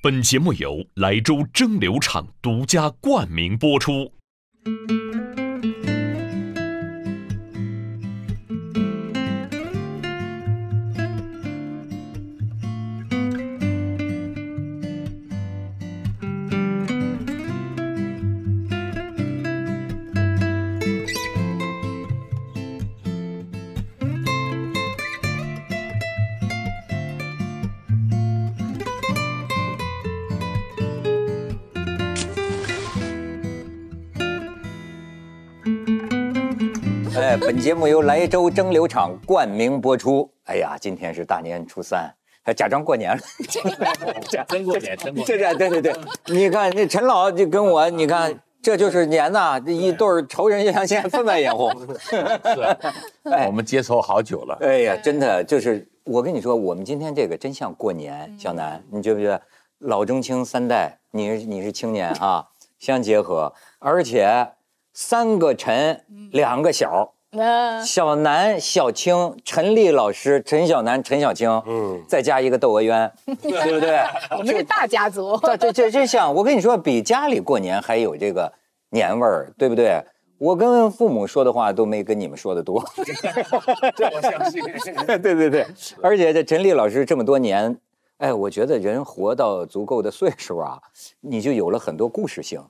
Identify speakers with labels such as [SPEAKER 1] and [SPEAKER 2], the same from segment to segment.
[SPEAKER 1] 本节目由莱州蒸馏厂独家冠名播出。
[SPEAKER 2] 本节目由莱州蒸馏厂冠名播出。哎呀，今天是大年初三，还假装过年了。
[SPEAKER 3] 真过年，真过
[SPEAKER 2] 这这对对对，你看那陈老就跟我，你看这就是年呐，这一对仇人相见，分外眼红。
[SPEAKER 3] 是，我们接仇好久了。
[SPEAKER 2] 哎呀，真的就是我跟你说，我们今天这个真像过年。小南，你觉不觉得老中青三代，你是你是青年啊，相结合，而且三个陈，两个小。
[SPEAKER 4] 那
[SPEAKER 2] 小南、小青、陈丽老师、陈小南、陈小青，嗯，再加一个窦娥冤，对不对？
[SPEAKER 4] 我们是大家族，
[SPEAKER 2] 这这这真像，我跟你说，比家里过年还有这个年味儿，对不对？我跟父母说的话都没跟你们说的多。
[SPEAKER 3] 这我相信。
[SPEAKER 2] 对对对，而且这陈丽老师这么多年，哎，我觉得人活到足够的岁数啊，你就有了很多故事性。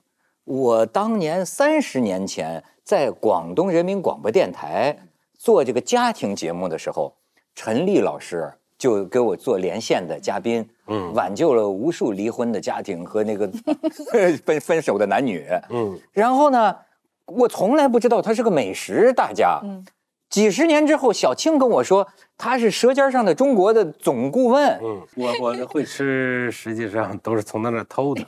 [SPEAKER 2] 我当年三十年前在广东人民广播电台做这个家庭节目的时候，陈丽老师就给我做连线的嘉宾，嗯，挽救了无数离婚的家庭和那个 分分手的男女，嗯，然后呢，我从来不知道他是个美食大家，嗯。几十年之后，小青跟我说，他是《舌尖上的中国》的总顾问。
[SPEAKER 5] 嗯，我我会吃，实际上都是从他那偷的。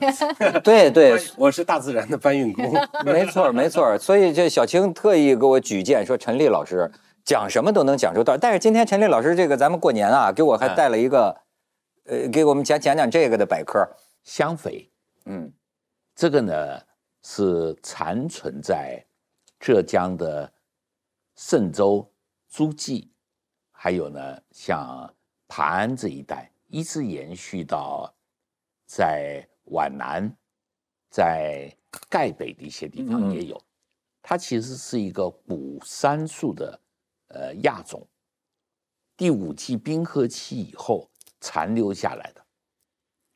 [SPEAKER 2] 对 对，
[SPEAKER 5] 我是大自然的搬运工。
[SPEAKER 2] 没错没错，所以这小青特意给我举荐说，陈丽老师讲什么都能讲出道。但是今天陈丽老师这个咱们过年啊，给我还带了一个，呃，给我们讲讲讲这个的百科。
[SPEAKER 3] 香榧，嗯，这个呢是残存在浙江的。嵊州、诸暨，还有呢，像磐安这一带，一直延续到在皖南、在盖北的一些地方也有。它其实是一个古杉树的呃亚种，第五纪冰河期以后残留下来的。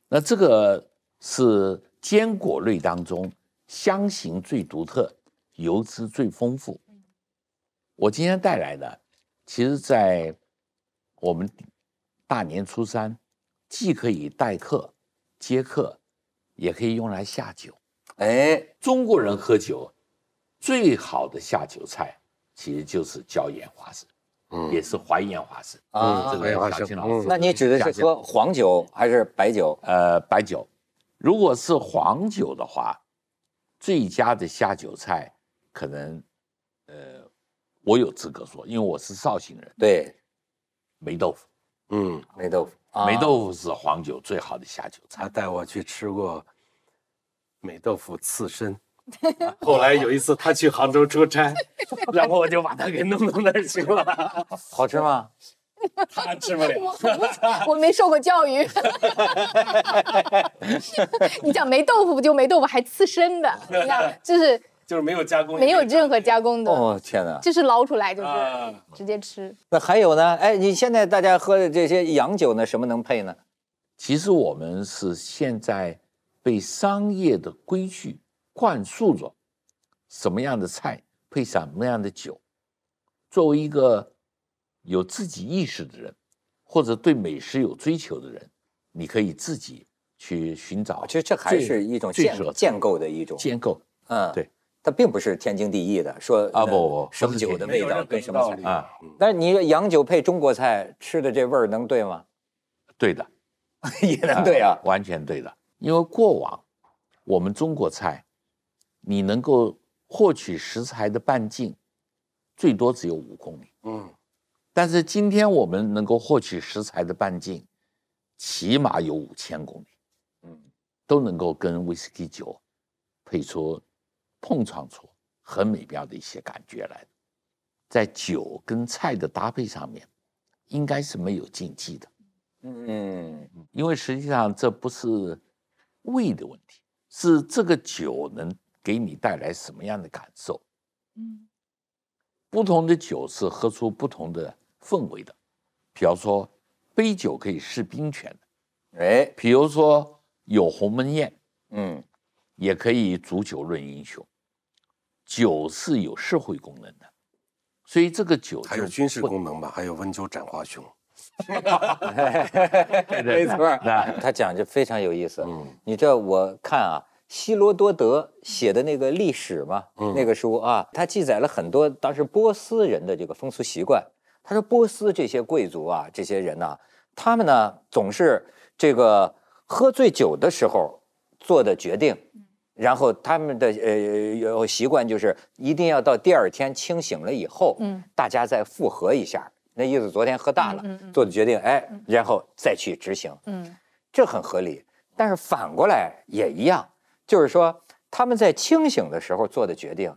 [SPEAKER 3] 那这个是坚果类当中香型最独特，油脂最丰富。我今天带来的，其实，在我们大年初三，既可以待客、接客，也可以用来下酒。哎，中国人喝酒最好的下酒菜，其实就是椒盐花生，嗯，也是淮盐花生
[SPEAKER 2] 啊。
[SPEAKER 3] 这个小青老师，
[SPEAKER 2] 那你指的是喝黄酒还是白酒？
[SPEAKER 3] 呃，白酒。如果是黄酒的话，最佳的下酒菜可能，呃。我有资格说，因为我是绍兴人。
[SPEAKER 2] 对，
[SPEAKER 3] 霉豆腐，
[SPEAKER 2] 嗯，霉豆腐，
[SPEAKER 3] 霉豆腐是黄酒最好的下酒菜。
[SPEAKER 5] 他带我去吃过霉豆腐刺身，后来有一次他去杭州出差，然后我就把他给弄到那儿去了。
[SPEAKER 2] 好吃吗？
[SPEAKER 5] 他吃不了，
[SPEAKER 4] 我没受过教育。你讲霉豆腐不就霉豆腐还刺身的？你看，就是。
[SPEAKER 5] 就是没有加工，
[SPEAKER 4] 没有任何加工的。
[SPEAKER 2] 哦天哪！
[SPEAKER 4] 就是捞出来就是直接吃。
[SPEAKER 2] 那还有呢？哎，你现在大家喝的这些洋酒呢，什么能配呢？
[SPEAKER 3] 其实我们是现在被商业的规矩灌输着，什么样的菜配什么样的酒。作为一个有自己意识的人，或者对美食有追求的人，你可以自己去寻找。
[SPEAKER 2] 其实这还是一种建建构的一种
[SPEAKER 3] 建构。嗯，对。
[SPEAKER 2] 它并不是天经地义的，说
[SPEAKER 3] 啊不不，
[SPEAKER 2] 什么酒的味道跟什么菜啊？但是你洋酒配中国菜吃的这味儿能对吗？
[SPEAKER 3] 对的，
[SPEAKER 2] 也能对啊，
[SPEAKER 3] 完全对的。因为过往我们中国菜，你能够获取食材的半径最多只有五公里，嗯，但是今天我们能够获取食材的半径起码有五千公里，嗯，都能够跟威士忌酒配出。碰撞出很美妙的一些感觉来，在酒跟菜的搭配上面，应该是没有禁忌的。嗯，因为实际上这不是胃的问题，是这个酒能给你带来什么样的感受。
[SPEAKER 4] 嗯。
[SPEAKER 3] 不同的酒是喝出不同的氛围的，比方说杯酒可以释兵权的，
[SPEAKER 2] 哎，
[SPEAKER 3] 比如说有鸿门宴，
[SPEAKER 2] 嗯，
[SPEAKER 3] 也可以煮酒论英雄。酒是有社会功能的，所以这个酒就
[SPEAKER 5] 还有军事功能吧，还有温酒斩华雄。
[SPEAKER 2] 没错他讲就非常有意思。
[SPEAKER 5] 嗯
[SPEAKER 2] 你知道我看啊，希罗多德写的那个历史嘛，
[SPEAKER 5] 嗯
[SPEAKER 2] 那个书啊，他记载了很多当时波斯人的这个风俗习惯。他说波斯这些贵族啊，这些人呐、他们呢总是这个喝醉酒的时候做的决定，然后他们的呃有习惯就是一定要到第二天清醒了以后，
[SPEAKER 4] 嗯
[SPEAKER 2] 大家再复核一下。那意思，昨天喝大了，
[SPEAKER 4] 嗯嗯嗯
[SPEAKER 2] 做的决定，哎，然后再去执行。
[SPEAKER 4] 嗯
[SPEAKER 2] 这很合理。但是反过来也一样，就是说他们在清醒的时候做的决定，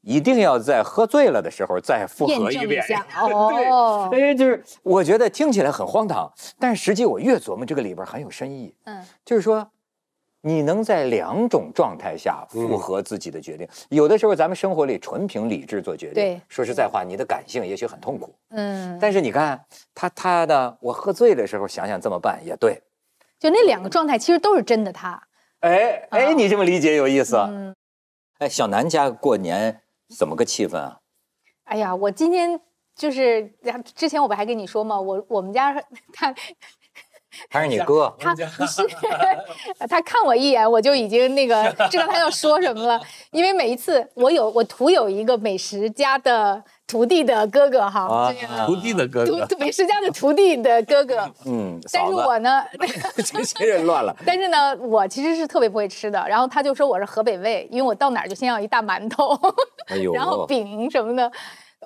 [SPEAKER 2] 一定要在喝醉了的时候再复核一遍。
[SPEAKER 4] 哦，
[SPEAKER 2] 对，哎，就是我觉得听起来很荒唐，但是实际我越琢磨这个里边很有深意。
[SPEAKER 4] 嗯
[SPEAKER 2] 就是说，你能在两种状态下符合自己的决定。有的时候咱们生活里纯凭理智做决定，
[SPEAKER 4] 对
[SPEAKER 2] 说实在话，你的感性也许很痛苦。
[SPEAKER 4] 嗯，
[SPEAKER 2] 但是你看他他的，我喝醉的时候想想这么办也对。
[SPEAKER 4] 就那两个状态其实都是真的他。
[SPEAKER 2] 哎哎，
[SPEAKER 4] 啊
[SPEAKER 2] 你这么理解有意思。
[SPEAKER 4] 嗯，
[SPEAKER 2] 哎，小南家过年怎么个气氛啊？
[SPEAKER 4] 哎呀，我今天就是之前我不还跟你说吗？我我们家 他
[SPEAKER 2] 他是你哥，
[SPEAKER 4] 他不是 他看我一眼，我就已经那个 知道他要说什么了。因为每一次我有我徒有一个美食家的徒弟的哥哥哈，
[SPEAKER 2] 啊
[SPEAKER 4] 这个
[SPEAKER 3] 徒弟的哥哥，
[SPEAKER 4] 徒美食家的徒弟的哥哥。
[SPEAKER 2] 嗯，
[SPEAKER 4] 但，是我呢，
[SPEAKER 2] 这些人乱了。
[SPEAKER 4] 但是呢，我其实是特别不会吃的。然后他就说我是河北胃，因为我到哪儿就先要一大馒头，
[SPEAKER 2] 哎，
[SPEAKER 4] 然后饼什么的。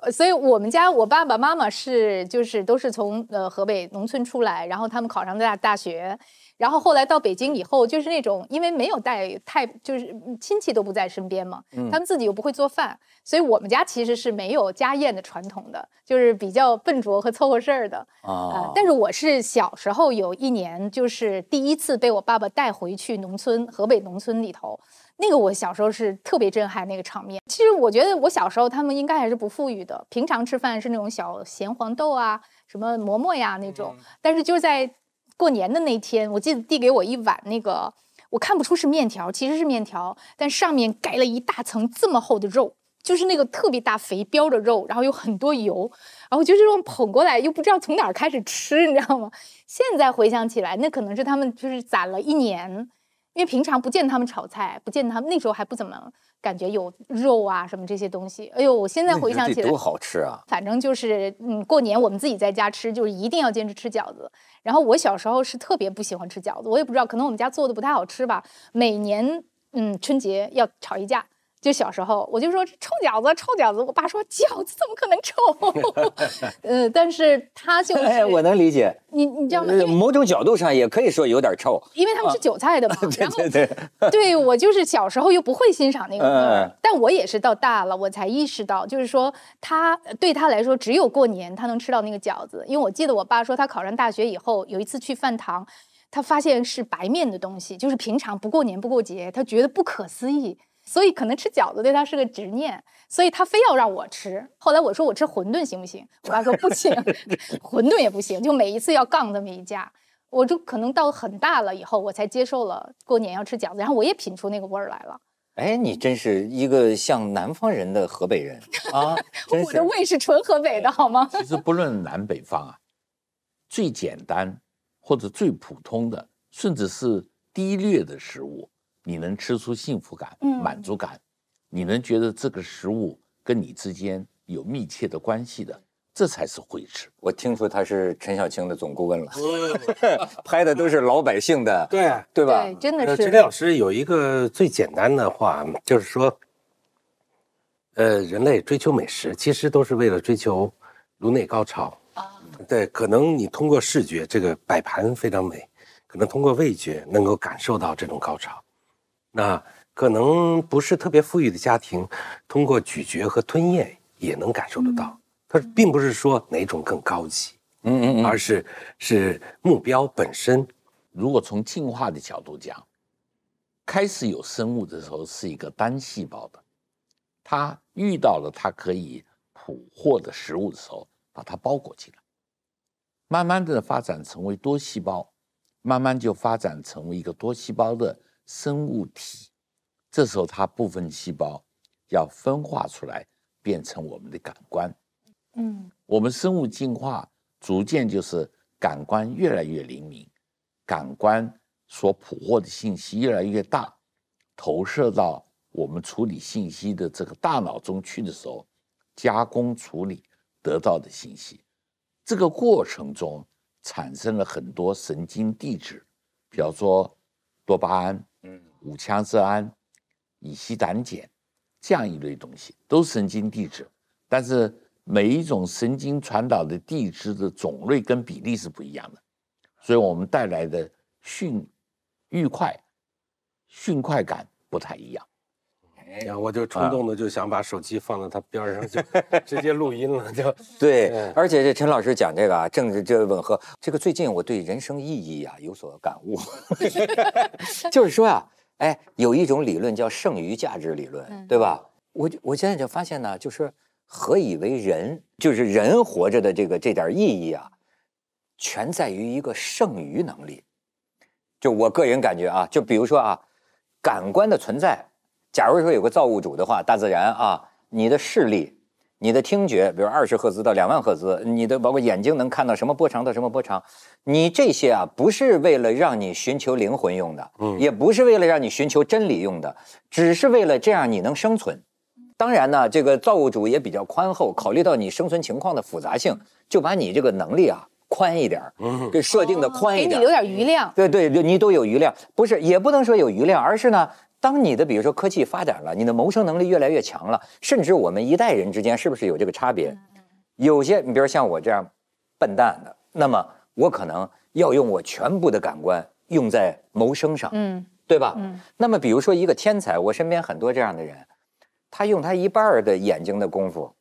[SPEAKER 4] 呃所以我们家我爸爸妈妈是就是都是从呃河北农村出来，然后他们考上大大学，然后后来到北京以后，就是那种因为没有带太就是嗯亲戚都不在身边嘛，
[SPEAKER 2] 嗯
[SPEAKER 4] 他们自己又不会做饭，所以我们家其实是没有家宴的传统的，就是比较笨拙和凑合事儿的。
[SPEAKER 2] 啊
[SPEAKER 4] 呃，，但是我是小时候有一年，就是第一次被我爸爸带回去农村，河北农村里头，那个我小时候是特别震撼那个场面。其实我觉得我小时候他们应该还是不富裕的，平常吃饭是那种小咸黄豆啊、什么馍馍呀那种，但是就是在过年的那天，我记得递给我一碗那个，我看不出是面条，其实是面条，但上面盖了一大层这么厚的肉。就是那个特别大肥膘的肉，然后有很多油，然后就这种捧过来，又不知道从哪儿开始吃，你知道吗？现在回想起来，那可能是他们就是攒了一年，因为平常不见他们炒菜，不见他们那时候还不怎么感觉有肉啊什么这些东西。哎呦，我现在回想起来
[SPEAKER 2] 多，好吃啊！
[SPEAKER 4] 反正就是嗯，过年我们自己在家吃，就是一定要坚持吃饺子。然后我小时候是特别不喜欢吃饺子，我也不知道，可能我们家做的不太好吃吧。每年嗯春节要吵一架。就小时候，我就说臭饺子，臭饺子。我爸说饺子怎么可能臭？呃，但是他就是，
[SPEAKER 2] 哎，我能理解，
[SPEAKER 4] 你你知道吗？
[SPEAKER 2] 某种角度上也可以说有点臭。
[SPEAKER 4] 因为他们是韭菜的嘛，
[SPEAKER 2] 对对对，
[SPEAKER 4] 对我就是小时候又不会欣赏那个味儿，
[SPEAKER 2] 嗯
[SPEAKER 4] 但我也是到大了我才意识到，就是说他对他来说只有过年他能吃到那个饺子，因为我记得我爸说他考上大学以后有一次去饭堂，他发现是白面的东西，就是平常不过年不过节，他觉得不可思议。所以可能吃饺子对他是个执念，所以他非要让我吃。后来我说我吃馄饨行不行？我爸说不行，馄饨也不行，就每一次要杠这么一架。我就可能到很大了以后，我才接受了过年要吃饺子，然后我也品出那个味儿来了。
[SPEAKER 2] 哎，你真是一个像南方人的河北人 啊！
[SPEAKER 4] 我的胃是纯河北的，好吗？
[SPEAKER 3] 其实不论南北方啊，最简单或者最普通的，甚至是低劣的食物，你能吃出幸福感、
[SPEAKER 4] 嗯
[SPEAKER 3] 满足感，你能觉得这个食物跟你之间有密切的关系的，这才是会吃。
[SPEAKER 2] 我听说他是陈小青的总顾问了，拍的都是老百姓的，
[SPEAKER 5] 对，
[SPEAKER 2] 对吧？
[SPEAKER 4] 对，真的
[SPEAKER 5] 呃，
[SPEAKER 4] 是
[SPEAKER 5] 陈。老师有一个最简单的话，就是说，呃，人类追求美食，其实都是为了追求颅内高潮。对，可能你通过视觉这个摆盘非常美，可能通过味觉能够感受到这种高潮。那可能不是特别富裕的家庭，通过咀嚼和吞咽也能感受得到。它并不是说哪种更高级，
[SPEAKER 2] 嗯嗯嗯，
[SPEAKER 5] 而是是目标本身。
[SPEAKER 3] 如果从进化的角度讲，开始有生物的时候是一个单细胞的，它遇到了它可以捕获的食物的时候，把它包裹起来，慢慢的发展成为多细胞，慢慢就发展成为一个多细胞的生物体。这时候它部分细胞要分化出来，变成我们的感官。
[SPEAKER 4] 嗯
[SPEAKER 3] 我们生物进化逐渐就是感官越来越灵敏，感官所捕获的信息越来越大，投射到我们处理信息的这个大脑中去的时候，加工处理得到的信息，这个过程中产生了很多神经递质，比方说多巴胺、
[SPEAKER 2] 嗯
[SPEAKER 3] 五羟色胺、乙烯胆碱这样一类东西，都是神经递质，但是每一种神经传导的递质的种类跟比例是不一样的，所以我们带来的迅愉快、迅快感不太一样。
[SPEAKER 5] 然后我就冲动的就想把手机放到他边上，就直接录音了，就
[SPEAKER 2] 对
[SPEAKER 5] 嗯，
[SPEAKER 2] 而且这陈老师讲这个啊，正是这吻合，这个最近我对人生意义啊有所感悟，就是说啊，哎，有一种理论叫剩余价值理论，
[SPEAKER 4] 嗯
[SPEAKER 2] 对吧？我就我现在就发现呢，就是何以为人，就是人活着的这个这点意义啊，全在于一个剩余能力。就我个人感觉啊，就比如说啊，感官的存在，假如说有个造物主的话，大自然啊，你的视力、你的听觉，比如二十赫兹到两万赫兹，你的包括眼睛能看到什么波长到什么波长，你这些啊，不是为了让你寻求灵魂用的，
[SPEAKER 5] 嗯
[SPEAKER 2] 也不是为了让你寻求真理用的，只是为了这样你能生存。当然呢，这个造物主也比较宽厚，考虑到你生存情况的复杂性，就把你这个能力啊宽一点儿，
[SPEAKER 5] 嗯
[SPEAKER 2] 给设定的宽一点儿。
[SPEAKER 4] 给你留点余量。
[SPEAKER 2] 对对，你都有余量，不是也不能说有余量，而是呢，当你的比如说科技发展了，你的谋生能力越来越强了，甚至我们一代人之间是不是有这个差别？有些你比如像我这样笨蛋的，那么我可能要用我全部的感官用在谋生上，
[SPEAKER 4] 嗯
[SPEAKER 2] 对吧？
[SPEAKER 4] 嗯
[SPEAKER 2] 那么比如说一个天才，我身边很多这样的人，他用他一半的眼睛的功夫、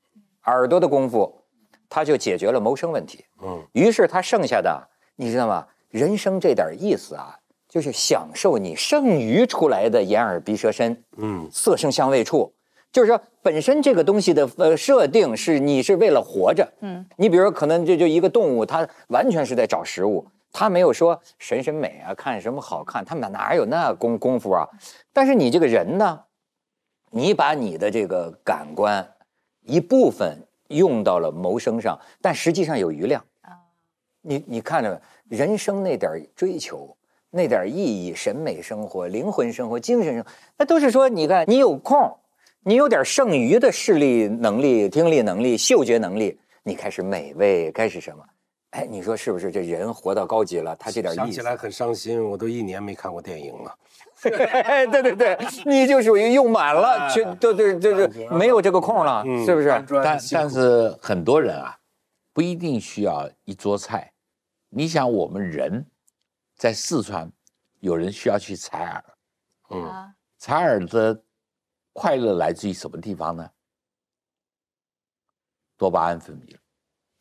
[SPEAKER 2] 耳朵的功夫，他就解决了谋生问题。
[SPEAKER 5] 嗯
[SPEAKER 2] 于是他剩下的，你知道吗？人生这点意思啊，就是享受你剩余出来的眼耳鼻舌身，
[SPEAKER 5] 嗯
[SPEAKER 2] 色声香味触。就是说，本身这个东西的呃设定是你是为了活着，
[SPEAKER 4] 嗯，
[SPEAKER 2] 你比如说可能这就一个动物，它完全是在找食物，它没有说审审美啊，看什么好看，他们哪有那功功夫啊？但是你这个人呢，你把你的这个感官一部分用到了谋生上，但实际上有余量
[SPEAKER 4] 啊。
[SPEAKER 2] 你你看着人生那点儿追求，那点意义、审美生活、灵魂生活、精神生活，那都是说，你看你有空，你有点剩余的视力能力、听力能力、嗅觉能力，你开始美味，开始什么？哎，你说是不是？这人活到高级了，他这点意思。
[SPEAKER 5] 想起来很伤心，我都一年没看过电影了。
[SPEAKER 2] 对对对，你就属于用满了，
[SPEAKER 5] 哎
[SPEAKER 2] 全都对，就是没有这个空了，
[SPEAKER 5] 嗯
[SPEAKER 2] 是不是？
[SPEAKER 3] 但但是很多人啊，不一定需要一桌菜。你想，我们人在四川，有人需要去采耳，
[SPEAKER 5] 嗯
[SPEAKER 4] 啊，
[SPEAKER 3] 采耳的快乐来自于什么地方呢？多巴胺分泌了。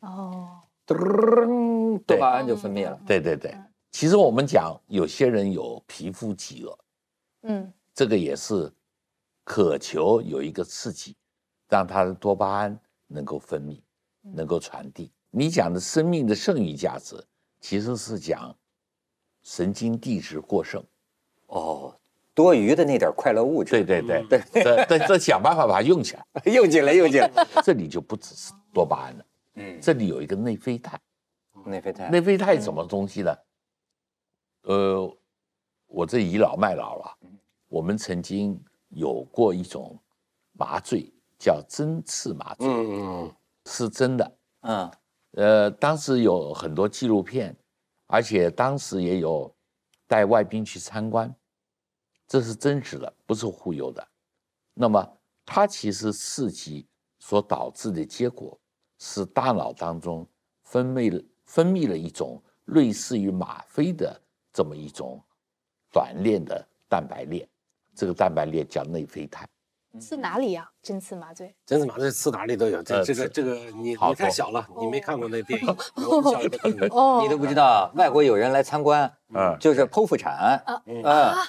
[SPEAKER 4] 哦，
[SPEAKER 2] 噔多巴胺就分泌了。
[SPEAKER 3] 对对对，其实我们讲，有些人有皮肤饥饿，
[SPEAKER 4] 嗯
[SPEAKER 3] 这个也是渴求有一个刺激，让他的多巴胺能够分泌，能够传递。你讲的生命的剩余价值，其实是讲神经递质过剩。
[SPEAKER 2] 哦，多余的那点快乐物质，
[SPEAKER 3] 对对对对，这这这想办法把它用起来。
[SPEAKER 2] 用进来，用进来。
[SPEAKER 3] 这里就不只是多巴胺了，
[SPEAKER 2] 嗯，
[SPEAKER 3] 这里有一个内啡肽。
[SPEAKER 2] 内啡肽。
[SPEAKER 3] 内啡肽什么东西呢？呃，我这倚老卖老了，我们曾经有过一种麻醉叫针刺麻醉，
[SPEAKER 5] 嗯嗯
[SPEAKER 3] 是真的。
[SPEAKER 2] 嗯
[SPEAKER 3] 呃，当时有很多纪录片，而且当时也有带外宾去参观，这是真实的，不是忽悠的。那么它其实刺激所导致的结果是大脑当中分泌了分泌了一种类似于吗啡的这么一种短链的蛋白链，这个蛋白链叫内啡肽。
[SPEAKER 4] 刺哪里呀？针刺麻醉。
[SPEAKER 5] 针刺麻醉刺哪里都有。这这个这个，你
[SPEAKER 3] 好
[SPEAKER 5] 你太小了，你没看过那电影，
[SPEAKER 2] 你都不知道，外国有人来参观，
[SPEAKER 3] 嗯，
[SPEAKER 2] 就是剖腹产，嗯，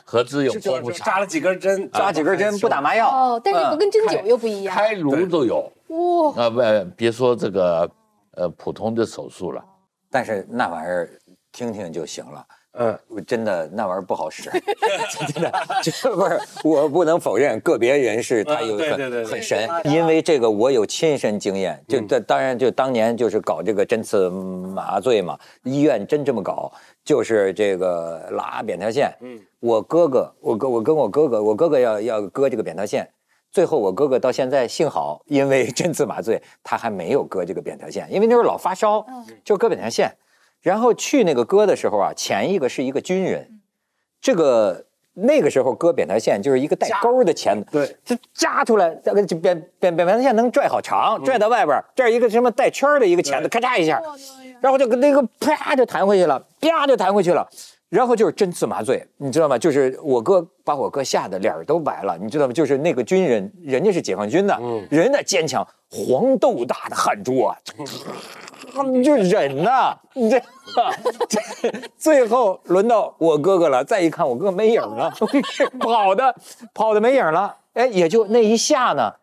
[SPEAKER 3] 何之有剖腹产，
[SPEAKER 5] 扎了几根针，
[SPEAKER 2] 扎几根针不打麻药，
[SPEAKER 4] 哦，但是不跟针灸又不一样。
[SPEAKER 3] 开颅都有
[SPEAKER 4] 哇，
[SPEAKER 3] 啊，不，别说这个呃普通的手术了，
[SPEAKER 2] 但是那玩意儿听听就行了。
[SPEAKER 5] 嗯，
[SPEAKER 2] 我真的那玩意儿不好使，真的，这不是我不能否认个别人士他有很
[SPEAKER 5] 对对对。
[SPEAKER 2] 很神，因为这个我有亲身经验，就这当然就当年就是搞这个针刺麻醉嘛，医院真这么搞，就是这个拉扁桃腺，嗯，我哥哥，我哥我跟我哥哥，我哥哥要要割这个扁桃腺。最后，我哥哥到现在幸好，因为针刺麻醉，他还没有割这个扁桃腺，因为那时候老发烧，就割扁桃腺。然后去那个割的时候啊，前一个是一个军人，这个那个时候割扁桃腺就是一个带钩的钳子，
[SPEAKER 5] 对，
[SPEAKER 2] 就夹出来，这个就扁扁扁桃腺能拽好长，拽到外边儿，这儿一个什么带圈儿的一个钳子，咔嚓一下，然后就那个啪就弹回去了，啪就弹回去了。然后就是针刺麻醉，你知道吗？就是我哥把我哥吓得脸儿都白了，你知道吗？就是那个军人，人家是解放军的，人家坚强，黄豆大的汗珠啊，就忍呐、你这，这 最后轮到我哥哥了，再一看我哥没影儿了，跑的跑的没影了，哎，也就那一下呢，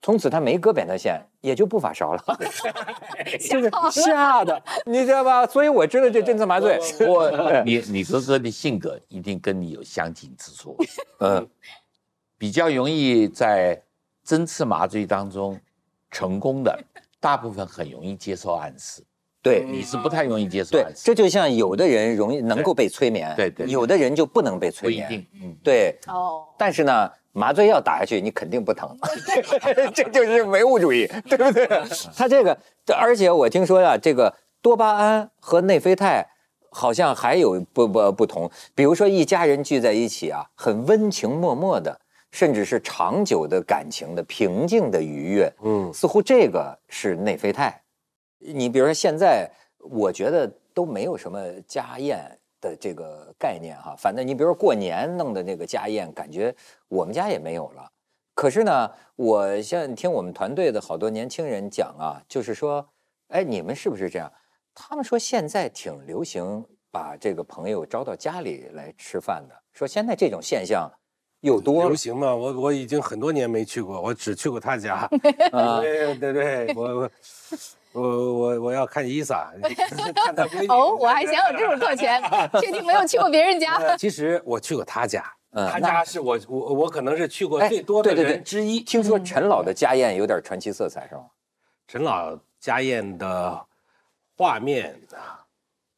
[SPEAKER 2] 从此他没割扁桃腺，也就不发烧了 就是吓的，你知道吧？所以我知道这针刺麻醉，
[SPEAKER 3] 我你你哥哥的性格一定跟你有相近之处，
[SPEAKER 2] 嗯，
[SPEAKER 3] 比较容易在针刺麻醉当中成功的，大部分很容易接受暗示，
[SPEAKER 2] 对。
[SPEAKER 3] 你是不太容易接受
[SPEAKER 2] 对这就像有的人容易能够被催眠，
[SPEAKER 3] 对对对
[SPEAKER 2] 有的人就不能被催眠，
[SPEAKER 3] 不一定，嗯，
[SPEAKER 2] 对。
[SPEAKER 4] 哦，
[SPEAKER 2] 但是呢，麻醉药打下去你肯定不疼，这就是唯物主义，对不对？他这个，而且我听说呀、这个多巴胺和内啡肽好像还有不不不同。比如说一家人聚在一起啊，很温情脉脉的，甚至是长久的感情的平静的愉悦，
[SPEAKER 5] 嗯，
[SPEAKER 2] 似乎这个是内啡肽。你比如说现在，我觉得都没有什么家宴的这个概念哈。反正你比如说过年弄的那个家宴，感觉我们家也没有了。可是呢，我现在听我们团队的好多年轻人讲啊，就是说，哎，你们是不是这样？他们说现在挺流行把这个朋友招到家里来吃饭的，说现在这种现象又多了
[SPEAKER 5] 流行嘛，我我已经很多年没去过，我只去过他家。
[SPEAKER 2] 啊。
[SPEAKER 5] 对对对，我我我我我要看伊萨，看他闺女。
[SPEAKER 4] 哦，我还想有这种特权，确定没有去过别人家。
[SPEAKER 5] 其实我去过他家，他家是我我我可能是去过
[SPEAKER 2] 哎
[SPEAKER 5] 最多的
[SPEAKER 2] 对对对
[SPEAKER 5] 人之一。
[SPEAKER 2] 听说陈老的家宴有点传奇色彩，是吗？
[SPEAKER 5] 陈老家宴的画面啊，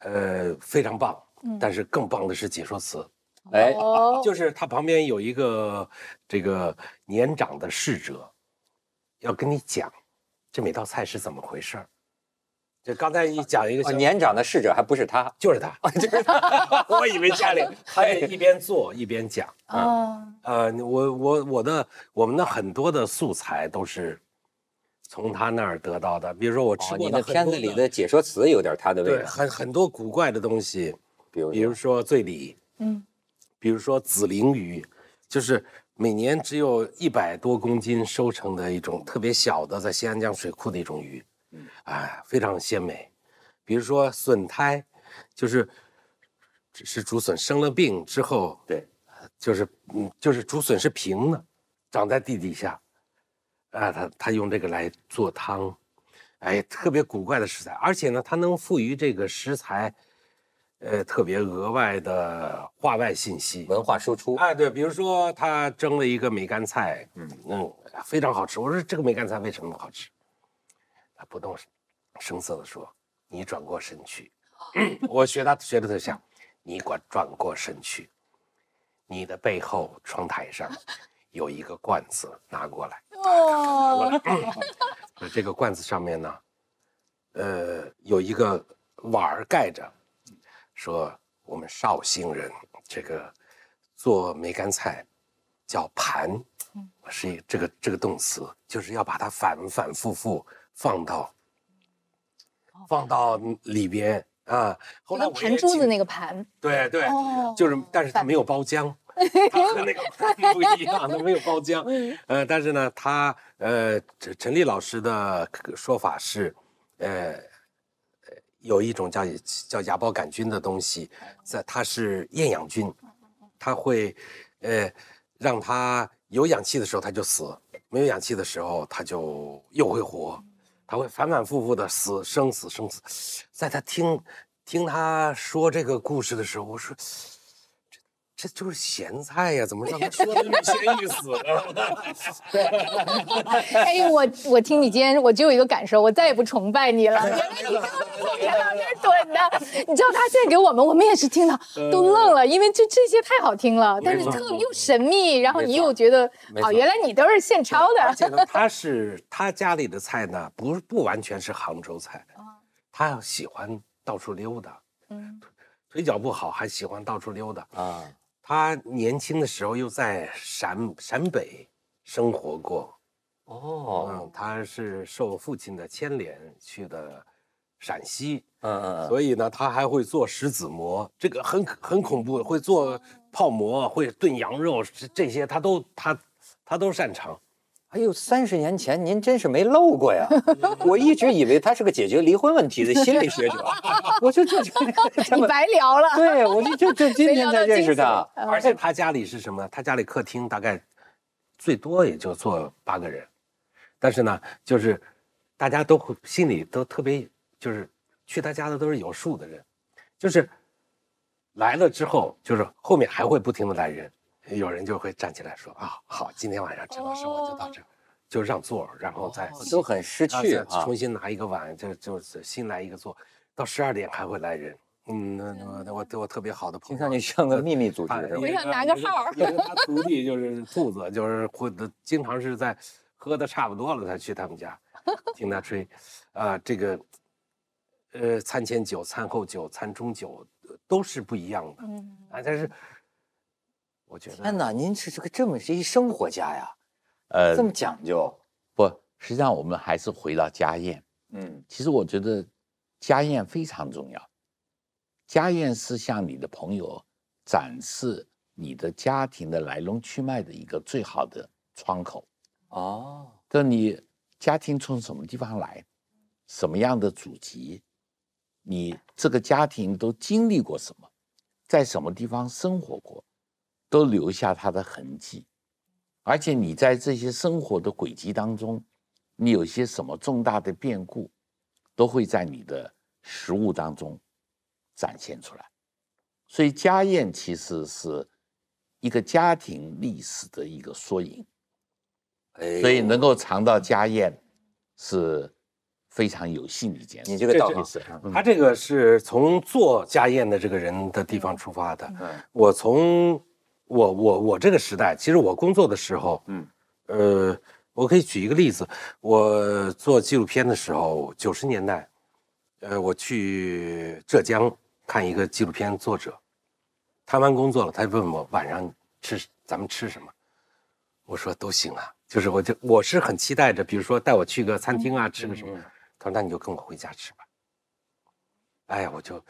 [SPEAKER 5] 呃，非常棒，但是更棒的是解说词，
[SPEAKER 2] 哎，
[SPEAKER 4] 哦，
[SPEAKER 5] 就是他旁边有一个这个年长的侍者，要跟你讲这每道菜是怎么回事儿。就刚才你讲一个
[SPEAKER 2] 哦，年长的侍者还不是他，
[SPEAKER 5] 就是他，就是他，我以为家里 他也一边做一边讲。
[SPEAKER 4] 哦，
[SPEAKER 5] 呃，我我我的我们的很多的素材都是从他那儿得到的，比如说我吃
[SPEAKER 2] 哦，
[SPEAKER 5] 过
[SPEAKER 2] 你的
[SPEAKER 5] 的很多
[SPEAKER 2] 片子里的解说词有点他的味
[SPEAKER 5] 对
[SPEAKER 2] 道，
[SPEAKER 5] 很很多古怪的东西，
[SPEAKER 2] 比如
[SPEAKER 5] 比如说醉鲤，
[SPEAKER 4] 嗯，
[SPEAKER 5] 比如说紫鳞鱼，就是每年只有一百多公斤收成的一种特别小的，在新安江水库的一种鱼，啊，非常鲜美。比如说笋苔，就是只是竹笋生了病之后，
[SPEAKER 2] 对，
[SPEAKER 5] 就是嗯，就是竹笋是平的，长在地底下，啊，他他用这个来做汤，哎，特别古怪的食材，而且呢，它能赋予这个食材，呃，特别额外的话外信息。
[SPEAKER 2] 文化输出。
[SPEAKER 5] 哎，对，比如说他蒸了一个梅干菜，嗯嗯，非常好吃。我说这个梅干菜为什么好吃？他不动声色的说：“你转过身去。”我学他学的特像，你转转过身去，你的背后窗台上有一个罐子，拿过来。
[SPEAKER 4] 哦，
[SPEAKER 5] 那这个罐子上面呢，呃，有一个碗儿盖着，说我们绍兴人这个做梅干菜叫盘，是一这个这个动词，就是要把它反反复复放到放到里边啊。后来
[SPEAKER 4] 盘珠子那个盘，
[SPEAKER 5] 对对，
[SPEAKER 4] 哦
[SPEAKER 5] 就是，但是它没有包浆，它和那个盘不一样，它没有包浆。呃，但是呢，他呃，陈陈立老师的说法是，呃，呃有一种叫叫芽孢杆菌的东西，在它是厌氧菌，它会呃让它有氧气的时候它就死，没有氧气的时候它就又会活，它会反反复复的死生死生死。在他听听他说这个故事的时候，我说。这就是咸菜呀，怎么让他说 的那么咸意思呢？
[SPEAKER 4] 哎，我我听你今天，我就有一个感受，我再也不崇拜你了。原来你跟我天到这儿蹲的，你知道他现在给我们，我们也是听到都愣了，因为这这些太好听了，但是特又神秘，然后你又觉得哦，原来你都是现抄的。
[SPEAKER 5] 而且呢，他是他家里的菜呢，不不完全是杭州菜，他喜欢到处溜达，嗯，腿脚不好还喜欢到处溜达啊。他年轻的时候又在陕陕北生活过，哦，嗯，他是受父亲的牵连去的陕西，嗯嗯，所以呢，他还会做石子馍，这个很很恐怖，会做泡馍，会炖羊肉，这这些他都他他都擅长。
[SPEAKER 2] 哎呦，三十年前您真是没漏过呀！我一直以为他是个解决离婚问题的心理学者，我就 这
[SPEAKER 4] 你白聊了。
[SPEAKER 2] 对，我就就就今天才认识他。
[SPEAKER 5] 而且他家里是什么？他家里客厅大概最多也就坐八个人，但是呢，就是大家都会心里都特别，就是去他家的都是有数的人，就是来了之后，就是后面还会不停的来人。有人就会站起来说啊，好，今天晚上陈老师我就到这儿，就让座，然后再
[SPEAKER 2] 都很识趣
[SPEAKER 5] 啊，重新拿一个碗，就就是新来一个座，到十二点还会来人，嗯，那那我对我特别好的朋友，
[SPEAKER 2] 听上去像个秘密组织，
[SPEAKER 4] 我想拿个号，
[SPEAKER 5] 他徒弟就是兔子，就是会的，经常是在喝的差不多了才去他们家听他吹，啊，这个呃，餐前酒、餐后酒、餐中酒都是不一样的，嗯。啊，但是。我觉得
[SPEAKER 2] 天哪，您是这个这么是一生活家呀，呃，这么讲究
[SPEAKER 3] 不？实际上我们还是回到家宴。嗯，其实我觉得家宴非常重要。家宴是向你的朋友展示你的家庭的来龙去脉的一个最好的窗口。哦，就你家庭从什么地方来，什么样的祖籍，你这个家庭都经历过什么，在什么地方生活过。都留下他的痕迹，而且你在这些生活的轨迹当中，你有些什么重大的变故，都会在你的食物当中展现出来。所以家宴其实是一个家庭历史的一个缩影，所以能够尝到家宴是非常有幸的一件事。
[SPEAKER 2] 你这个道理是，
[SPEAKER 5] 他这个是从做家宴的这个人的地方出发的。我从。我我我这个时代，其实我工作的时候，嗯，呃，我可以举一个例子，我做纪录片的时候，九十年代，呃，我去浙江看一个纪录片作者，谈完工作了，他就问我晚上吃咱们吃什么，我说都行啊，就是我就我是很期待着，比如说带我去个餐厅啊，吃个什么，他说那你就跟我回家吃吧，哎呀，我就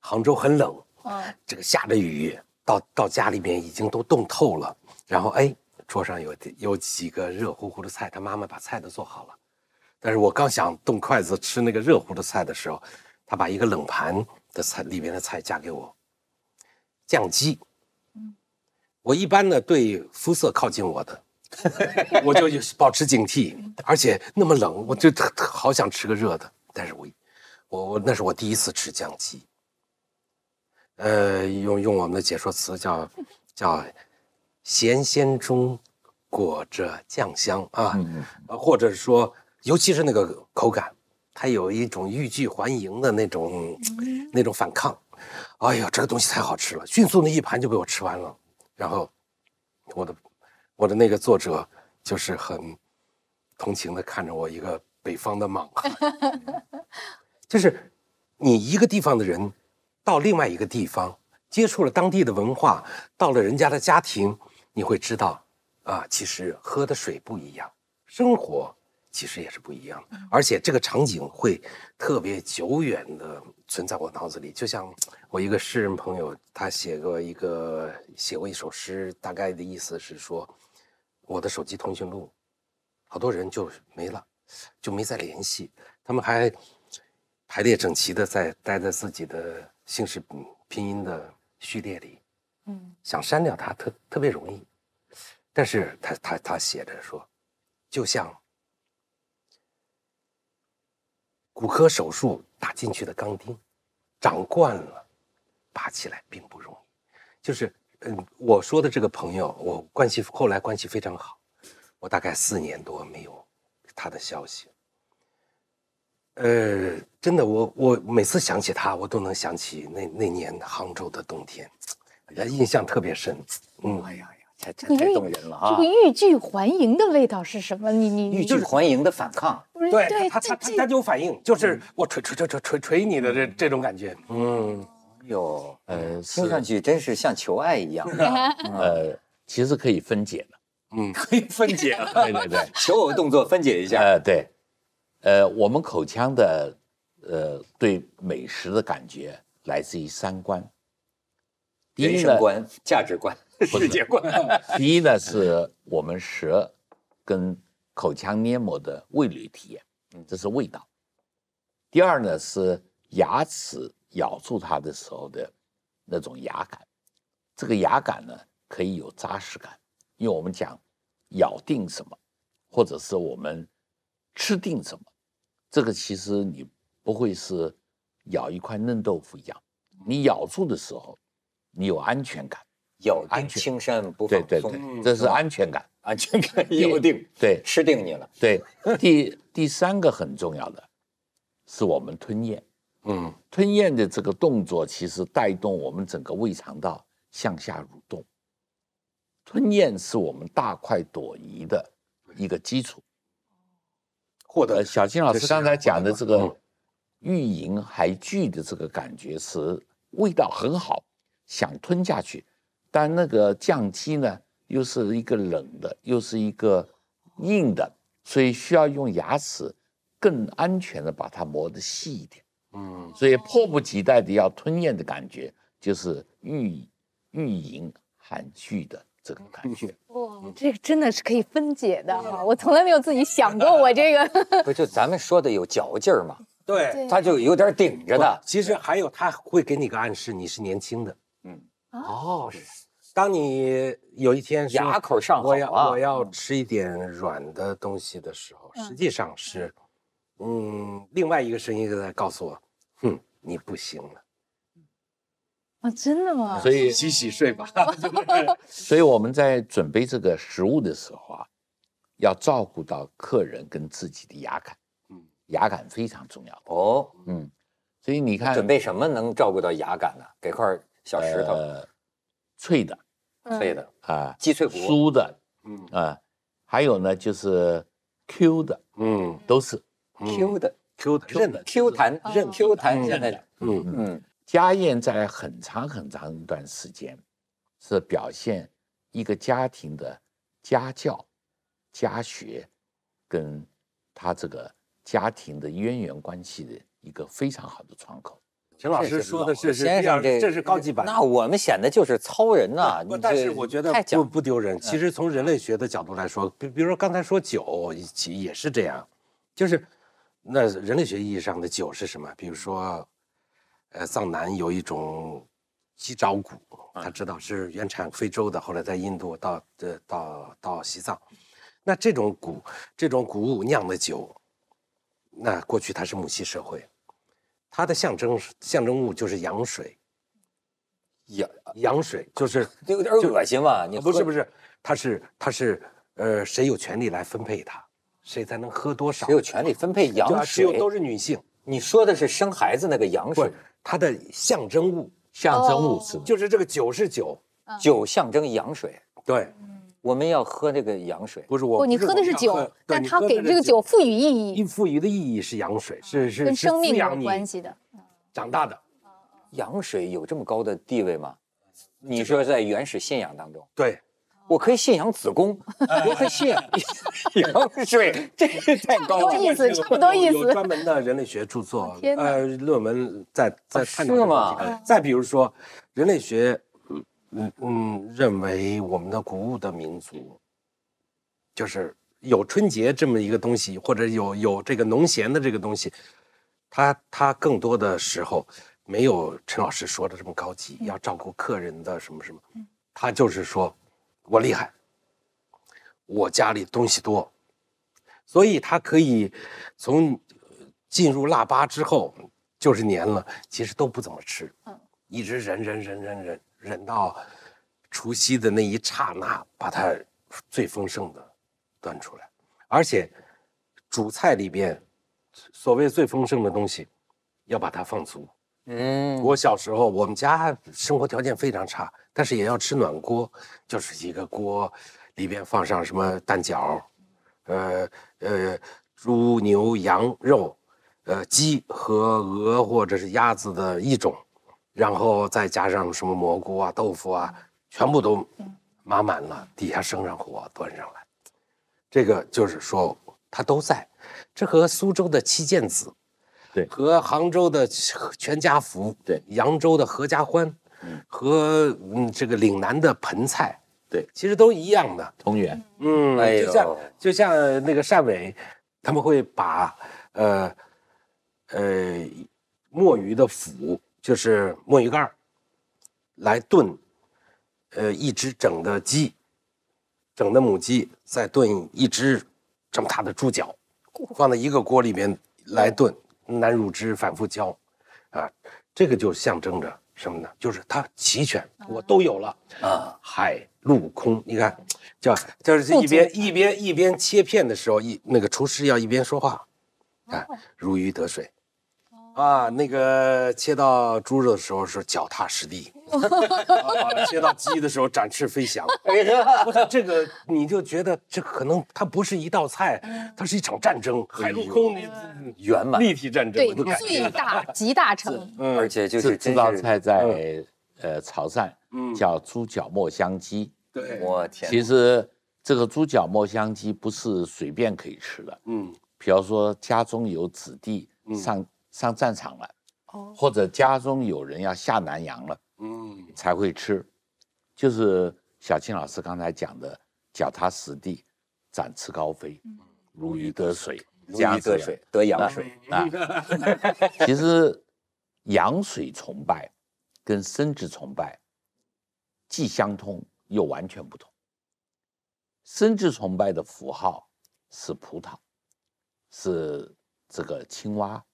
[SPEAKER 5] 杭州很冷，嗯，这个下着雨。到到家里面已经都冻透了，然后哎，桌上有有几个热乎乎的菜，他妈妈把菜都做好了，但是我刚想动筷子吃那个热乎的菜的时候，他把一个冷盘的菜里面的菜夹给我，酱鸡。嗯，我一般呢对肤色靠近我的，我就保持警惕，而且那么冷，我就特特好想吃个热的，但是我我我那是我第一次吃酱鸡。呃，用用我们的解说词叫叫咸鲜中裹着酱香啊，或者说，尤其是那个口感，它有一种欲拒还迎的那种那种反抗。哎呦，这个东西太好吃了，迅速的一盘就被我吃完了。然后我的我的那个作者就是很同情的看着我一个北方的莽汉，就是你一个地方的人。到另外一个地方，接触了当地的文化，到了人家的家庭，你会知道，啊，其实喝的水不一样，生活其实也是不一样的，而且这个场景会特别久远的存在我脑子里。就像我一个诗人朋友，他写过一个写过一首诗，大概的意思是说，我的手机通讯录，好多人就没了，就没再联系，他们还。排列整齐的在待在自己的姓氏嗯拼音的序列里，
[SPEAKER 4] 嗯
[SPEAKER 5] 想删掉它特特别容易，但是他他他写着说，就像骨科手术打进去的钢钉，长惯了，拔起来并不容易。就是嗯，我说的这个朋友，我关系后来关系非常好，我大概四年多没有他的消息。呃，真的，我我每次想起他，我都能想起那那年杭州的冬天，印象特别深。嗯，
[SPEAKER 2] 哎呀呀，太太太动人了啊
[SPEAKER 4] 这个！欲拒还迎的味道是什么？你你
[SPEAKER 2] 欲拒还迎的反抗，
[SPEAKER 5] 对
[SPEAKER 4] 对
[SPEAKER 5] 他他他他就有反应，就是我捶捶捶捶捶捶你的这这种感觉。嗯，
[SPEAKER 2] 哟，
[SPEAKER 3] 呃，
[SPEAKER 2] 听上去真是像求爱一样，
[SPEAKER 3] 呃，其实可以分解的。
[SPEAKER 2] 嗯可以分解，
[SPEAKER 3] 对对对，
[SPEAKER 2] 求偶动作分解一下。
[SPEAKER 3] 呃，对，呃，我们口腔的呃对美食的感觉来自于三观。第
[SPEAKER 2] 人
[SPEAKER 3] 一呢，
[SPEAKER 2] 生观、价值观、世界观。
[SPEAKER 3] 第一呢是我们舌跟口腔黏膜的味蕾体验，这是味道。第二呢是牙齿咬住它的时候的那种牙感，这个牙感呢可以有扎实感，因为我们讲咬定什么，或者是我们吃定什么，这个其实你不会是咬一块嫩豆腐一样，你咬住的时候，你有安全感。
[SPEAKER 2] 咬定
[SPEAKER 3] 安全
[SPEAKER 2] 青山不
[SPEAKER 3] 对对
[SPEAKER 2] 放松，
[SPEAKER 3] 对，这是安全感。
[SPEAKER 2] 安全感咬定，
[SPEAKER 3] 对
[SPEAKER 2] 吃定你了。
[SPEAKER 3] 对，第第三个很重要的是我们吞咽，
[SPEAKER 5] 嗯，
[SPEAKER 3] 吞咽的这个动作其实带动我们整个胃肠道向下蠕动。吞咽是我们大快朵颐的一个基础。
[SPEAKER 5] 获得
[SPEAKER 3] 呃，小金老师刚才讲的这个
[SPEAKER 5] 嗯
[SPEAKER 3] 欲迎还拒的这个感觉是味道很好，想吞下去，但那个酱鸡呢又是一个冷的，又是一个硬的，所以需要用牙齿更安全的把它磨得细一点。
[SPEAKER 5] 嗯
[SPEAKER 3] 所以迫不及待的要吞咽的感觉，就是欲欲迎含拒的这个感觉。
[SPEAKER 4] 哇，这个真的是可以分解的哈！我从来没有自己想过我这个。
[SPEAKER 2] 不就咱们说的有嚼劲儿嘛？
[SPEAKER 5] 对。
[SPEAKER 2] 他就有点顶着的。
[SPEAKER 5] 其实还有，他会给你个暗示，你是年轻的。
[SPEAKER 2] 嗯，
[SPEAKER 5] 哦，当你有一天
[SPEAKER 2] 牙口上好
[SPEAKER 5] 我要
[SPEAKER 2] 啊
[SPEAKER 5] 我要吃一点软的东西的时候，
[SPEAKER 4] 嗯。
[SPEAKER 5] 实际上是，嗯，另外一个声音在告诉我，哼，你不行了，
[SPEAKER 4] 啊，真的吗？
[SPEAKER 3] 所以
[SPEAKER 5] 洗洗睡吧。
[SPEAKER 3] 所以我们在准备这个食物的时候啊，要照顾到客人跟自己的牙感，
[SPEAKER 5] 嗯
[SPEAKER 3] 牙感非常重要。
[SPEAKER 2] 哦，
[SPEAKER 3] 嗯，所以你看，
[SPEAKER 2] 准备什么能照顾到牙感呢？给块小石头，
[SPEAKER 3] 呃，脆的
[SPEAKER 4] 嗯。
[SPEAKER 2] 脆的
[SPEAKER 3] 啊，
[SPEAKER 2] 鸡脆骨，
[SPEAKER 3] 酥的
[SPEAKER 5] 嗯
[SPEAKER 3] 啊，还有呢就是 Q 的，
[SPEAKER 5] 嗯
[SPEAKER 3] 都是
[SPEAKER 2] Q 的
[SPEAKER 5] Q 的韧的
[SPEAKER 2] Q 弹
[SPEAKER 4] 韧
[SPEAKER 2] Q 弹，
[SPEAKER 3] 嗯
[SPEAKER 2] 现在
[SPEAKER 5] 嗯。
[SPEAKER 2] 嗯
[SPEAKER 3] 家宴在很长很长一段时间是表现一个家庭的家教、家学跟他这个家庭的渊源关系的一个非常好的窗口。
[SPEAKER 5] 陈老师说的是是
[SPEAKER 2] 先生这
[SPEAKER 5] 这是高级版。
[SPEAKER 2] 那我们显得就是糙人呐。
[SPEAKER 5] 不，但是我觉得不不丢人。其实从人类学的角度来说，比比如说刚才说酒，其也是这样，就是那人类学意义上的酒是什么？比如说，呃，藏南有一种鸡爪骨，他知道是原产非洲的，后来在印度到呃到到西藏，那这种谷这种谷物酿的酒，那过去它是母系社会，它的象征象征物就是羊水，
[SPEAKER 2] 羊，
[SPEAKER 5] 羊水就是
[SPEAKER 2] 这有点恶心嘛？你
[SPEAKER 5] 不是不是，它是它是呃，谁有权利来分配它，谁才能喝多少？
[SPEAKER 2] 谁有权利分配羊水？
[SPEAKER 5] 只有都是女性，
[SPEAKER 2] 你说的是生孩子那个羊水，
[SPEAKER 5] 它的象征物
[SPEAKER 3] 象征物是
[SPEAKER 4] 哦
[SPEAKER 5] 就是这个酒是酒，
[SPEAKER 2] 酒象征羊水，
[SPEAKER 5] 对，
[SPEAKER 2] 我们要喝这个羊水。
[SPEAKER 5] 不是我
[SPEAKER 4] 不，你喝的是酒但它
[SPEAKER 5] 你喝的是
[SPEAKER 4] 给这个酒赋予意义，
[SPEAKER 5] 一赋予的意义是羊水，是是是
[SPEAKER 4] 跟生命有关系的。
[SPEAKER 5] 长大的，
[SPEAKER 2] 羊水有这么高的地位吗？你说在原始信仰当中，
[SPEAKER 5] 对，
[SPEAKER 2] 我可以信仰子宫，我可以信仰 羊水，这个太高了。
[SPEAKER 4] 多意思，差不多意
[SPEAKER 5] 有有
[SPEAKER 4] 思。
[SPEAKER 5] 专门的人类学著作呃，论文在在
[SPEAKER 2] 啊
[SPEAKER 5] 探讨这个再比如说，人类学，嗯嗯嗯，认为我们的谷物的民族，就是有春节这么一个东西，或者有有这个农闲的这个东西，他他更多的时候没有陈老师说的这么高级，要照顾客人的什么什么，他就是说我厉害，我家里东西多，所以他可以从呃进入腊八之后就是年了，其实都不怎么吃，
[SPEAKER 4] 嗯。
[SPEAKER 5] 一直忍忍忍忍忍忍到除夕的那一刹那，把它最丰盛的端出来，而且主菜里边所谓最丰盛的东西，要把它放足。
[SPEAKER 2] 嗯，
[SPEAKER 5] 我小时候，我们家生活条件非常差，但是也要吃暖锅，就是一个锅，里边放上什么蛋饺，呃呃，猪牛羊肉，呃鸡和鹅或者是鸭子的一种，然后再加上什么蘑菇啊、豆腐啊，全部都码满了，底下生上火端上来，这个就是说它都在，这和苏州的七件子。
[SPEAKER 3] 对。
[SPEAKER 5] 和杭州的全家福，
[SPEAKER 3] 对。
[SPEAKER 5] 扬州的合家欢，
[SPEAKER 3] 嗯。
[SPEAKER 5] 和嗯这个岭南的盆菜，
[SPEAKER 3] 对，
[SPEAKER 5] 其实都一样的。
[SPEAKER 3] 同源，
[SPEAKER 5] 嗯，
[SPEAKER 2] 哎
[SPEAKER 5] 就像就像那个汕尾，他们会把呃呃墨鱼的腹，就是墨鱼干儿来炖，呃一只整的鸡，整的母鸡，再炖一只这么大的猪脚，放在一个锅里面来炖，南乳汁反复浇，啊，这个就象征着什么呢？就是它齐全，我都有了。
[SPEAKER 2] 啊，
[SPEAKER 5] 海陆空，你看，叫就是一边一边一边切片的时候，一那个厨师要一边说话，啊，如鱼得水，啊，那个切到猪肉的时候是脚踏实地，啊，切到鸡的时候展翅飞翔。
[SPEAKER 2] 哎呀，
[SPEAKER 5] 不是这个，你就觉得这可能它不是一道菜，它是一场战争，海陆空你
[SPEAKER 2] 圆满
[SPEAKER 5] 立体战争，
[SPEAKER 4] 对最。大集大成，
[SPEAKER 5] 嗯
[SPEAKER 2] 而且就
[SPEAKER 3] 这
[SPEAKER 2] 是，
[SPEAKER 3] 这道菜在呃潮汕
[SPEAKER 5] 嗯
[SPEAKER 3] 叫猪脚墨香鸡。
[SPEAKER 5] 对，
[SPEAKER 2] 我天，
[SPEAKER 3] 其实这个猪脚墨香鸡不是随便可以吃的，
[SPEAKER 5] 嗯
[SPEAKER 3] 比方说家中有子弟
[SPEAKER 5] 嗯
[SPEAKER 3] 上上战场了，
[SPEAKER 4] 哦
[SPEAKER 3] 或者家中有人要下南洋了
[SPEAKER 5] 嗯
[SPEAKER 3] 才会吃，就是小青老师刚才讲的脚踏实地、展翅高飞、如鱼得水，
[SPEAKER 2] 如鱼得水，得羊水，
[SPEAKER 3] 啊。其实羊水崇拜跟生殖崇拜既相通又完全不同。生殖崇拜的符号是葡萄，是这个青蛙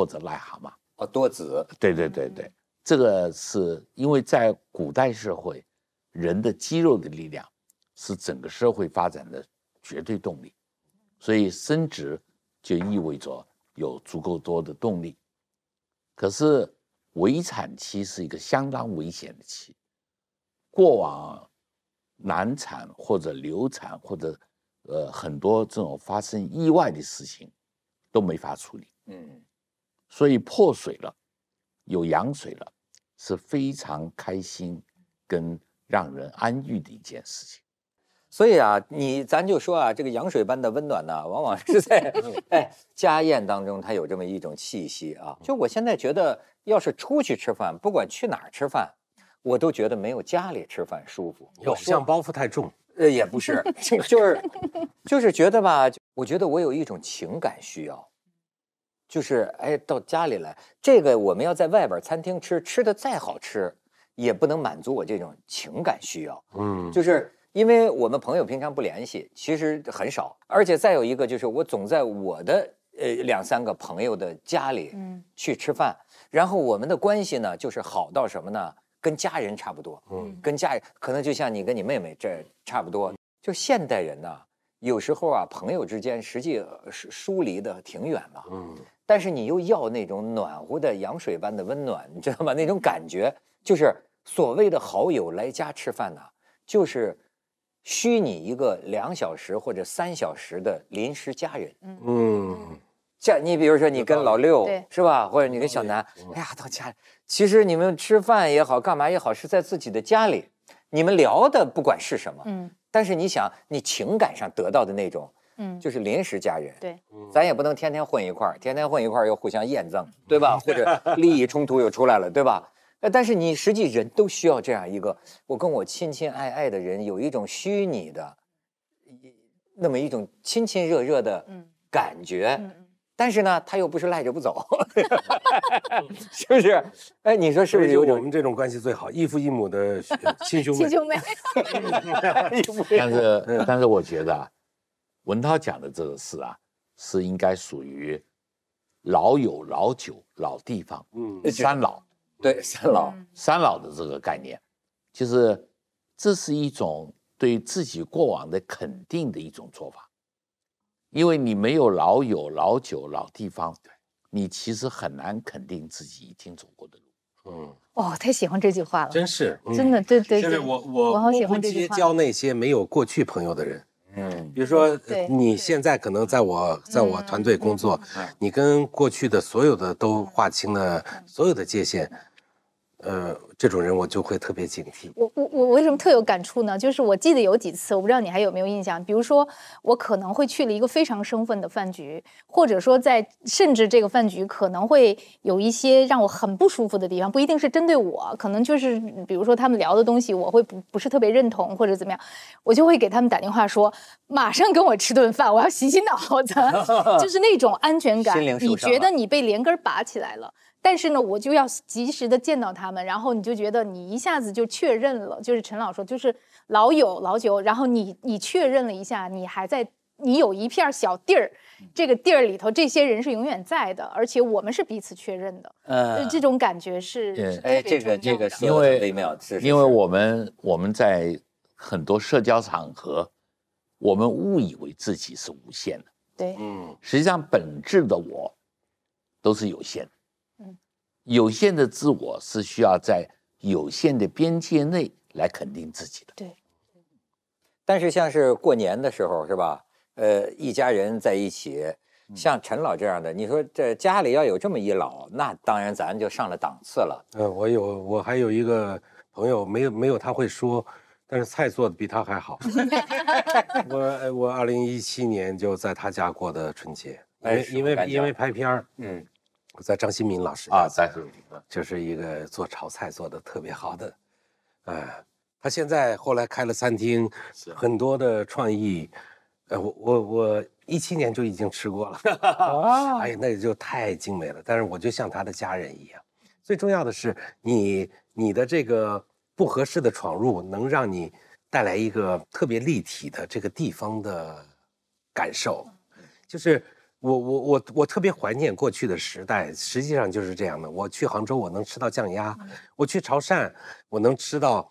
[SPEAKER 3] 或者癞蛤蟆。
[SPEAKER 2] 哦，多子，
[SPEAKER 3] 对对对对，这个是因为在古代社会，人的肌肉的力量是整个社会发展的绝对动力，所以生殖就意味着有足够多的动力。可是围产期是一个相当危险的期，过往难产或者流产或者呃很多这种发生意外的事情都没法处理。
[SPEAKER 2] 嗯，
[SPEAKER 3] 所以破水了，有羊水了，是非常开心跟让人安逸的一件事情。
[SPEAKER 2] 所以啊，你咱就说啊，这个羊水般的温暖呢，往往是在 哎家宴当中，它有这么一种气息啊。就我现在觉得，要是出去吃饭，不管去哪儿吃饭，我都觉得没有家里吃饭舒服。
[SPEAKER 5] 偶像包袱太重。
[SPEAKER 2] 呃，也不是，就是就是觉得吧，我觉得我有一种情感需要，就是哎，到家里来，这个我们要在外边餐厅吃，吃的再好吃，也不能满足我这种情感需要。
[SPEAKER 5] 嗯，
[SPEAKER 2] 就是因为我们朋友平常不联系，其实很少，而且再有一个就是我总在我的呃两三个朋友的家里
[SPEAKER 4] 嗯
[SPEAKER 2] 去吃饭，然后我们的关系呢就是好到什么呢？跟家人差不多，
[SPEAKER 5] 嗯
[SPEAKER 2] 跟家人可能就像你跟你妹妹这差不多。就现代人呢，有时候啊，朋友之间实际呃疏疏离的挺远的，
[SPEAKER 5] 嗯
[SPEAKER 2] 但是你又要那种暖和的羊水般的温暖，你知道吗？那种感觉就是所谓的好友来家吃饭呢，就是虚拟一个两小时或者三小时的临时家人。
[SPEAKER 5] 嗯。
[SPEAKER 2] 像你比如说你跟老六是吧，或者你跟小南，哎呀，到家。里，其实你们吃饭也好，干嘛也好，是在自己的家里，你们聊的不管是什么，
[SPEAKER 4] 嗯。
[SPEAKER 2] 但是你想，你情感上得到的那种，
[SPEAKER 4] 嗯，
[SPEAKER 2] 就是临时家人，
[SPEAKER 4] 对，
[SPEAKER 2] 咱也不能天天混一块儿，天天混一块儿又互相验证，对吧？或者利益冲突又出来了，对吧？呃，但是你实际人都需要这样一个，我跟我亲亲爱爱的人有一种虚拟的，那么一种亲亲热热的
[SPEAKER 4] 嗯
[SPEAKER 2] 感觉。
[SPEAKER 4] 嗯嗯
[SPEAKER 2] 但是呢，他又不是赖着不走，是不是？哎，你说是不是有种
[SPEAKER 5] 我们这种关系最好，异父异母的 亲兄妹
[SPEAKER 4] 亲？兄妹，
[SPEAKER 3] 但是但是我觉得啊，文涛讲的这个事啊，是应该属于老友、老酒、老地方，
[SPEAKER 5] 嗯，
[SPEAKER 3] 三老。
[SPEAKER 2] 对三老，
[SPEAKER 3] 三老的这个概念，就是这是一种对自己过往的肯定的一种做法，因为你没有老友、老酒、老地方，你其实很难肯定自己已经走过的路。
[SPEAKER 5] 嗯，
[SPEAKER 4] 哦，太喜欢这句话了，
[SPEAKER 5] 真是，嗯。
[SPEAKER 4] 真的，对对对，
[SPEAKER 5] 就是我我
[SPEAKER 4] 我好喜
[SPEAKER 5] 不
[SPEAKER 4] 欢这句话。
[SPEAKER 5] 结交那些没有过去朋友的人。
[SPEAKER 2] 嗯，
[SPEAKER 5] 比如说，你现在可能在我在我团队工作，
[SPEAKER 2] 嗯。
[SPEAKER 5] 你跟过去的所有的都划清了所有的界限，呃，这种人我就会特别警惕。
[SPEAKER 4] 我我我为什么特有感触呢？就是我记得有几次，我不知道你还有没有印象。比如说，我可能会去了一个非常生分的饭局，或者说在甚至这个饭局可能会有一些让我很不舒服的地方，不一定是针对我，可能就是比如说他们聊的东西，我会不不是特别认同或者怎么样，我就会给他们打电话说，马上跟我吃顿饭，我要洗洗脑子，就是那种安全感。你觉得你被连根儿拔起来了。但是呢，我就要及时的见到他们，然后你就觉得你一下子就确认了，就是陈老说，就是老友老酒，然后你你确认了一下，你还在，你有一片小地儿，这个地儿里头这些人是永远在的，而且我们是彼此确认的，
[SPEAKER 2] 呃
[SPEAKER 4] 呃，这种感觉是
[SPEAKER 2] 哎，这个这个
[SPEAKER 3] 因为因为我们我们在很多社交场合，我们误以为自己是无限的，
[SPEAKER 4] 对
[SPEAKER 5] 嗯，
[SPEAKER 3] 实际上本质的我都是有限的。
[SPEAKER 4] 嗯，
[SPEAKER 3] 有限的自我是需要在有限的边界内来肯定自己的。
[SPEAKER 4] 对，
[SPEAKER 2] 但是像是过年的时候是吧？呃，一家人在一起，
[SPEAKER 3] 嗯
[SPEAKER 2] 像陈老这样的，你说这家里要有这么一老，那当然咱就上了档次了。
[SPEAKER 5] 嗯，我有我还有一个朋友，没有没有他会说，但是菜做的比他还好。我呃我二零一七年就在他家过的春节，因
[SPEAKER 2] 哎
[SPEAKER 5] 为因为因为拍片儿，
[SPEAKER 2] 嗯，
[SPEAKER 5] 我在张新民老师
[SPEAKER 3] 啊，
[SPEAKER 5] 家
[SPEAKER 3] 在
[SPEAKER 5] 就是一个做炒菜做的特别好的，呃，他现在后来开了餐厅，很多的创意，呃，我我我一七年就已经吃过了，哎呀，那也就太精美了。但是我就像他的家人一样，最重要的是你你的这个不合适的闯入，能让你带来一个特别立体的这个地方的感受，就是。我我我我特别怀念过去的时代，实际上就是这样的。我去杭州，我能吃到酱鸭；我去潮汕，我能吃到，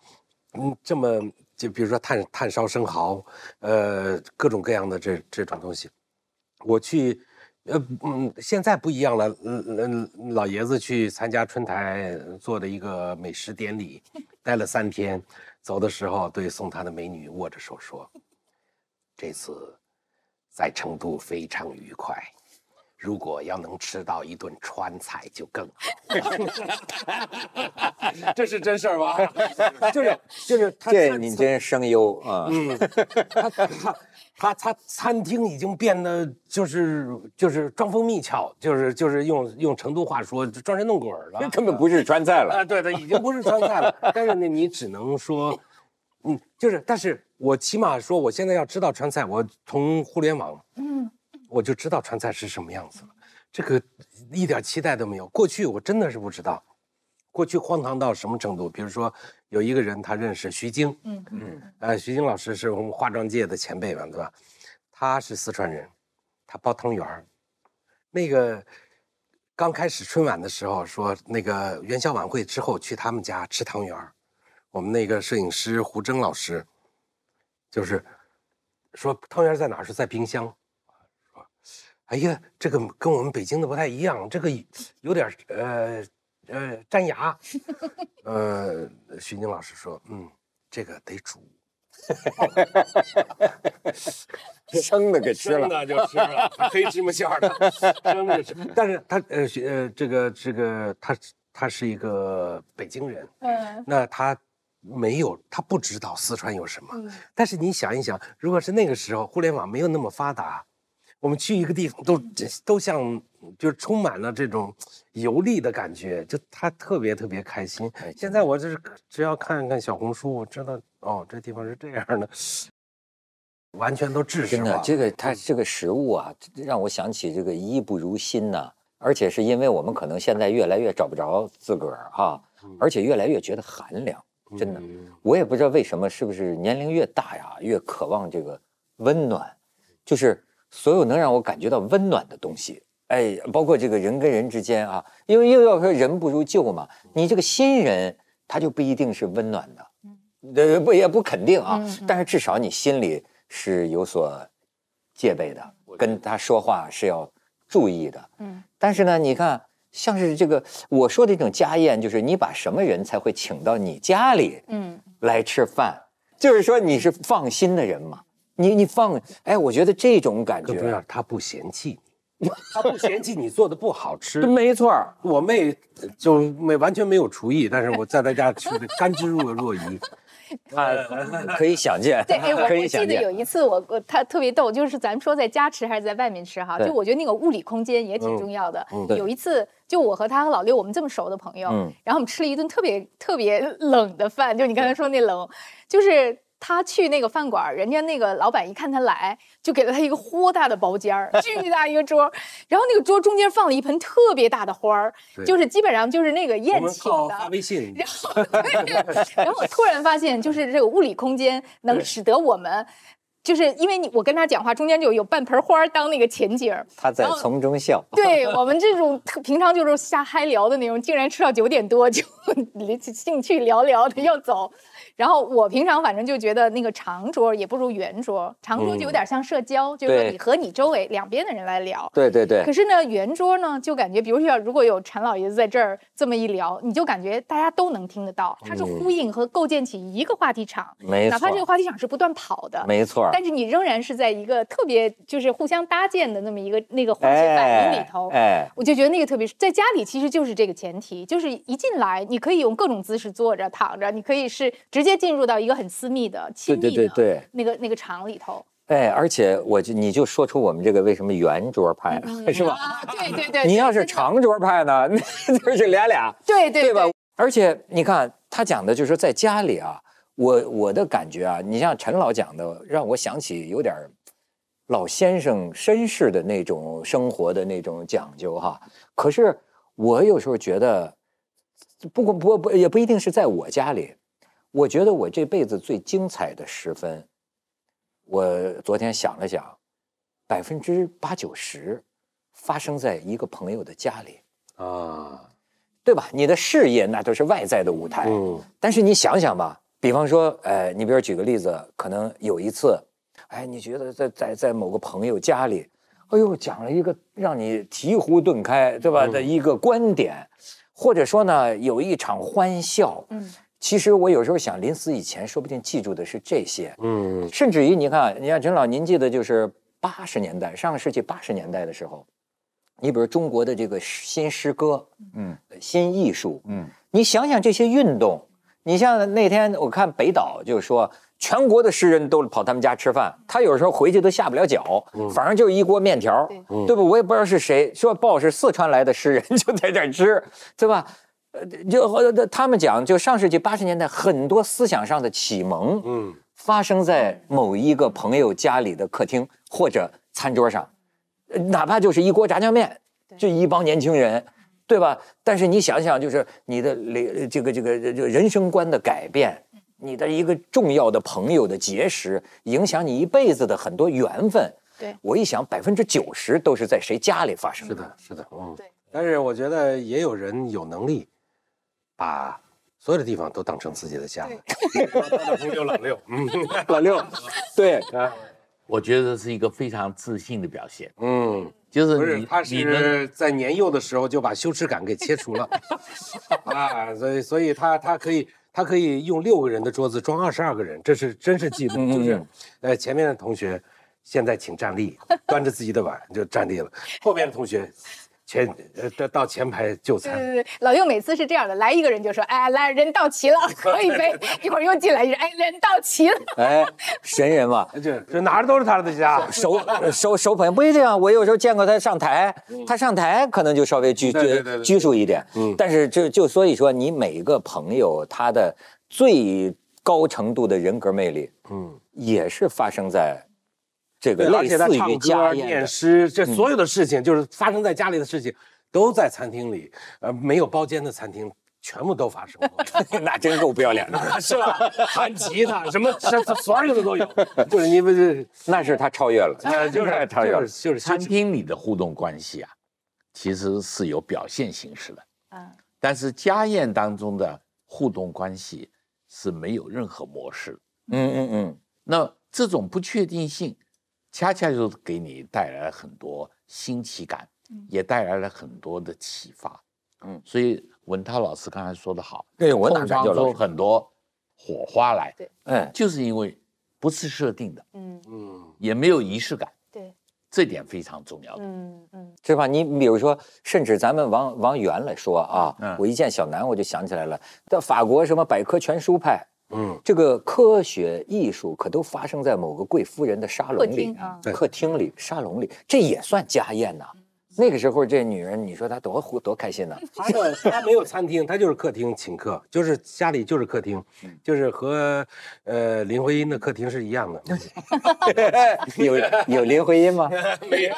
[SPEAKER 5] 嗯，这么就比如说炭炭烧生蚝，呃，各种各样的这这种东西。我去，呃嗯，现在不一样了。嗯嗯，老爷子去参加春台做的一个美食典礼，待了三天，走的时候对送他的美女握着手说：“这次。”在成都非常愉快，如果要能吃到一顿川菜就更好。这是真事儿吧？就是就是他
[SPEAKER 2] 这
[SPEAKER 5] 餐
[SPEAKER 2] 你真声优啊！
[SPEAKER 5] 嗯，他他他他餐厅已经变得就是就是装疯蜜巧，就是就是用用成都话说装神弄鬼了
[SPEAKER 2] 这。根本不是川菜了。
[SPEAKER 5] 啊，对对，已经不是川菜了。但是呢，你只能说，嗯，就是，但是我起码说，我现在要知道川菜，我从互联网，
[SPEAKER 4] 嗯，
[SPEAKER 5] 我就知道川菜是什么样子了。这个一点期待都没有。过去我真的是不知道，过去荒唐到什么程度？比如说，有一个人他认识徐晶，
[SPEAKER 4] 嗯
[SPEAKER 2] 嗯
[SPEAKER 5] 呃，徐晶老师是我们化妆界的前辈嘛，对吧？他是四川人，他包汤圆儿。那个刚开始春晚的时候说，那个元宵晚会之后去他们家吃汤圆儿。我们那个摄影师胡征老师，就是说汤圆在哪儿？是在冰箱。说，哎呀，这个跟我们北京的不太一样，这个有点呃呃粘牙。呃，徐宁老师说，嗯，这个得煮。
[SPEAKER 2] 生的给吃了。
[SPEAKER 5] 的就吃了，黑芝麻馅儿的，生的吃。但是他呃学呃这个这个他他是一个北京人，
[SPEAKER 4] 嗯
[SPEAKER 5] 那他没有他不知道四川有什么。
[SPEAKER 4] 嗯
[SPEAKER 5] 但是你想一想，如果是那个时候互联网没有那么发达，我们去一个地方都都像就是充满了这种游历的感觉，就他特别特别开心。现在我就是只要看看小红书，我知道哦，这地方是这样的，完全都知识
[SPEAKER 2] 真的，这个它这个食物啊，让我想起这个衣不如新呐、而且是因为我们可能现在越来越找不着自个儿哈，而且越来越觉得寒凉。真的，
[SPEAKER 5] 嗯
[SPEAKER 2] 我也不知道为什么，是不是年龄越大呀，越渴望这个温暖，就是所有能让我感觉到温暖的东西。哎，包括这个人跟人之间啊，因为又要说人不如旧嘛，你这个新人他就不一定是温暖的，呃，不也不肯定啊，
[SPEAKER 4] 嗯嗯
[SPEAKER 2] 但是至少你心里是有所戒备的，跟他说话是要注意的。
[SPEAKER 4] 嗯
[SPEAKER 2] 但是呢，你看，像是这个我说的这种家宴，就是你把什么人才会请到你家里
[SPEAKER 4] 嗯
[SPEAKER 2] 来吃饭，就是说你是放心的人嘛。你你放，哎，我觉得这种感觉，
[SPEAKER 5] 更重要，他不嫌弃你，他不嫌弃你做的不好吃。
[SPEAKER 2] 没错。
[SPEAKER 5] 我妹就没完全没有厨艺，但是我在她家吃的甘之若若饴。
[SPEAKER 2] 啊，可以想见，
[SPEAKER 4] 对，哎，我 我记得。有一次我我他特别逗，就是咱们说在家吃还是在外面吃哈，就我觉得那个物理空间也挺重要的。
[SPEAKER 2] 嗯
[SPEAKER 4] 有一次，就我和他和老六我们这么熟的朋友，
[SPEAKER 2] 嗯
[SPEAKER 4] 然后我们吃了一顿特别特别冷的饭，就你刚才说那冷，就是。他去那个饭馆儿，人家那个老板一看他来，就给了他一个豁大的包间儿，巨大一个桌儿，然后那个桌中间放了一盆特别大的花儿，就是基本上就是那个宴请的。
[SPEAKER 5] 发微信，
[SPEAKER 4] 然后，然后我突然发现，就是这个物理空间能使得我们，就是因为你我跟他讲话，中间就有半盆花当那个前景儿。
[SPEAKER 2] 他在从中笑。
[SPEAKER 4] 对我们这种特平常就是瞎嗨聊的那种，竟然吃到九点多就兴趣寥寥的要走。然后我平常反正就觉得那个长桌也不如圆桌，长桌就有点像社交，就是说你和你周围两边的人来聊。
[SPEAKER 2] 对对对
[SPEAKER 4] 可，是呢，圆桌呢，就感觉，比如说，如果有陈老爷子在这儿这么一聊，你就感觉大家都能听得到，它是呼应和构建起一个话题场，
[SPEAKER 2] 嗯没错
[SPEAKER 4] 哪怕这个话题场是不断跑的，
[SPEAKER 2] 没错儿。
[SPEAKER 4] 但是你仍然是在一个特别就是互相搭建的那么一个那个环境反应里头。
[SPEAKER 2] 哎，
[SPEAKER 4] 我就觉得那个特别是在家里，其实就是这个前提，就是一进来你可以用各种姿势坐着、躺着，你可以是直接进入到一个很私密的、亲密的
[SPEAKER 2] 对对对
[SPEAKER 4] 那个那个场里头，
[SPEAKER 2] 哎，而且我就你就说出我们这个为什么圆桌派了，是吧？
[SPEAKER 4] 啊，对 对对，
[SPEAKER 2] 你要是，长桌派呢，那 就是俩俩，
[SPEAKER 4] 对对
[SPEAKER 2] 对吧？而且你看他讲的，就是说在家里啊，我我的感觉啊，你像陈老讲的，让我想起有点儿老先生绅士的那种生活的那种讲究哈。可是我有时候觉得，不过不不也不一定是在我家里，我觉得我这辈子最精彩的时分，我昨天想了想，百分之八九十发生在一个朋友的家里。
[SPEAKER 5] 啊，
[SPEAKER 2] 对吧？你的事业那都是外在的舞台，
[SPEAKER 5] 嗯
[SPEAKER 2] 但是你想想吧，比方说，哎，你比如举个例子，可能有一次，哎，你觉得在在在某个朋友家里，哎呦，讲了一个让你醍醐顿开，对吧、的一个观点，或者说呢，有一场欢笑。
[SPEAKER 4] 嗯，
[SPEAKER 2] 其实我有时候想，临死以前，说不定记住的是这些，
[SPEAKER 5] 嗯。
[SPEAKER 2] 甚至于你看，你看陈老，您记得就是八十年代，上个世纪八十年代的时候，你比如中国的这个新诗歌，
[SPEAKER 3] 嗯
[SPEAKER 2] 新艺术，
[SPEAKER 3] 嗯，
[SPEAKER 2] 你想想这些运动，你像那天我看北岛就说，全国的诗人都跑他们家吃饭，他有时候回去都下不了脚，反正就是一锅面条，
[SPEAKER 4] 对
[SPEAKER 2] 对吧？我也不知道是谁说报是四川来的诗人 就在这儿吃，对吧？呃，就呃他们讲，就上世纪八十年代很多思想上的启蒙，
[SPEAKER 5] 嗯
[SPEAKER 2] 发生在某一个朋友家里的客厅或者餐桌上，呃哪怕就是一锅炸酱面，就一帮年轻人，对吧？但是你想想，就是你的这这个这个这个人生观的改变，你的一个重要的朋友的结识，影响你一辈子的很多缘分。
[SPEAKER 4] 对
[SPEAKER 2] 我一想，百分之九十都是在谁家里发生的
[SPEAKER 5] 是的，是的，嗯
[SPEAKER 4] 对。
[SPEAKER 5] 但是我觉得也有人有能力把所有的地方都当成自己的家了。他的朋友老六，嗯
[SPEAKER 2] 老六，对，
[SPEAKER 5] 啊
[SPEAKER 3] 我觉得是一个非常自信的表现，
[SPEAKER 5] 嗯，
[SPEAKER 3] 就是你
[SPEAKER 5] 不是，他是在年幼的时候就把羞耻感给切除了。啊，所以所以他他可以他可以用六个人的桌子装二十二个人，这是真是记录，就是呃前面的同学现在请站立，端着自己的碗就站立了，后面的同学前呃到到前排就餐。
[SPEAKER 4] 对对对，老六每次是这样的，来一个人就说，哎，来人到齐了，喝一杯，一会儿又进来一人，哎，人到齐了，
[SPEAKER 2] 哎，神人嘛，
[SPEAKER 5] 这这哪儿都是他的家，
[SPEAKER 2] 手手手捧不一定啊，我有时候见过他上台，他上台可能就稍微拘
[SPEAKER 5] 对对对对
[SPEAKER 2] 拘束一点，
[SPEAKER 5] 嗯
[SPEAKER 2] 但是就就所以说，你每一个朋友他的最高程度的人格魅力，
[SPEAKER 5] 嗯
[SPEAKER 2] 也是发生在这个，
[SPEAKER 5] 而
[SPEAKER 2] 类似于家宴的。
[SPEAKER 5] 念诗，这所有的事情，就是发生在家里的事情，都在餐厅里。呃，没有包间的餐厅，全部都发生过。
[SPEAKER 2] 那真够不要脸的，
[SPEAKER 5] 是吧？弹吉他，什么这这所有的都有，就是你们这
[SPEAKER 2] 那是他超越了，
[SPEAKER 5] 呃，就是
[SPEAKER 2] 超越了
[SPEAKER 5] 就。是就是
[SPEAKER 3] 餐厅里的互动关系啊，其实是有表现形式的，
[SPEAKER 4] 嗯
[SPEAKER 3] 但是家宴当中的互动关系是没有任何模式。
[SPEAKER 2] 嗯嗯嗯，
[SPEAKER 3] 那这种不确定性，恰恰就给你带来了很多新奇感，也带来了很多的启发。
[SPEAKER 2] 嗯
[SPEAKER 3] 所以文涛老师刚才说的好，
[SPEAKER 2] 对我哪
[SPEAKER 3] 碰撞出？很多火花来，
[SPEAKER 2] 对，嗯，
[SPEAKER 3] 就是因为不是设定的，
[SPEAKER 4] 嗯，
[SPEAKER 5] 嗯，
[SPEAKER 3] 也没有仪式感，
[SPEAKER 4] 对，
[SPEAKER 3] 这点非常重要的。
[SPEAKER 4] 嗯嗯
[SPEAKER 2] 是吧？你比如说，甚至咱们往往远来说啊，
[SPEAKER 3] 嗯
[SPEAKER 2] 我一见小南我就想起来了，在法国什么百科全书派，
[SPEAKER 5] 嗯，
[SPEAKER 2] 这个科学艺术可都发生在某个贵夫人的沙龙里
[SPEAKER 4] 厅啊，
[SPEAKER 5] 对
[SPEAKER 2] 客厅里、沙龙里，这也算家宴呐。那个时候，这女人，你说她多多多开心呐！
[SPEAKER 5] 他的他没有餐厅，她就是客厅请客，就是家里就是客厅，就是和呃林徽因的客厅是一样的。
[SPEAKER 2] 有有林徽因吗？
[SPEAKER 5] 没有，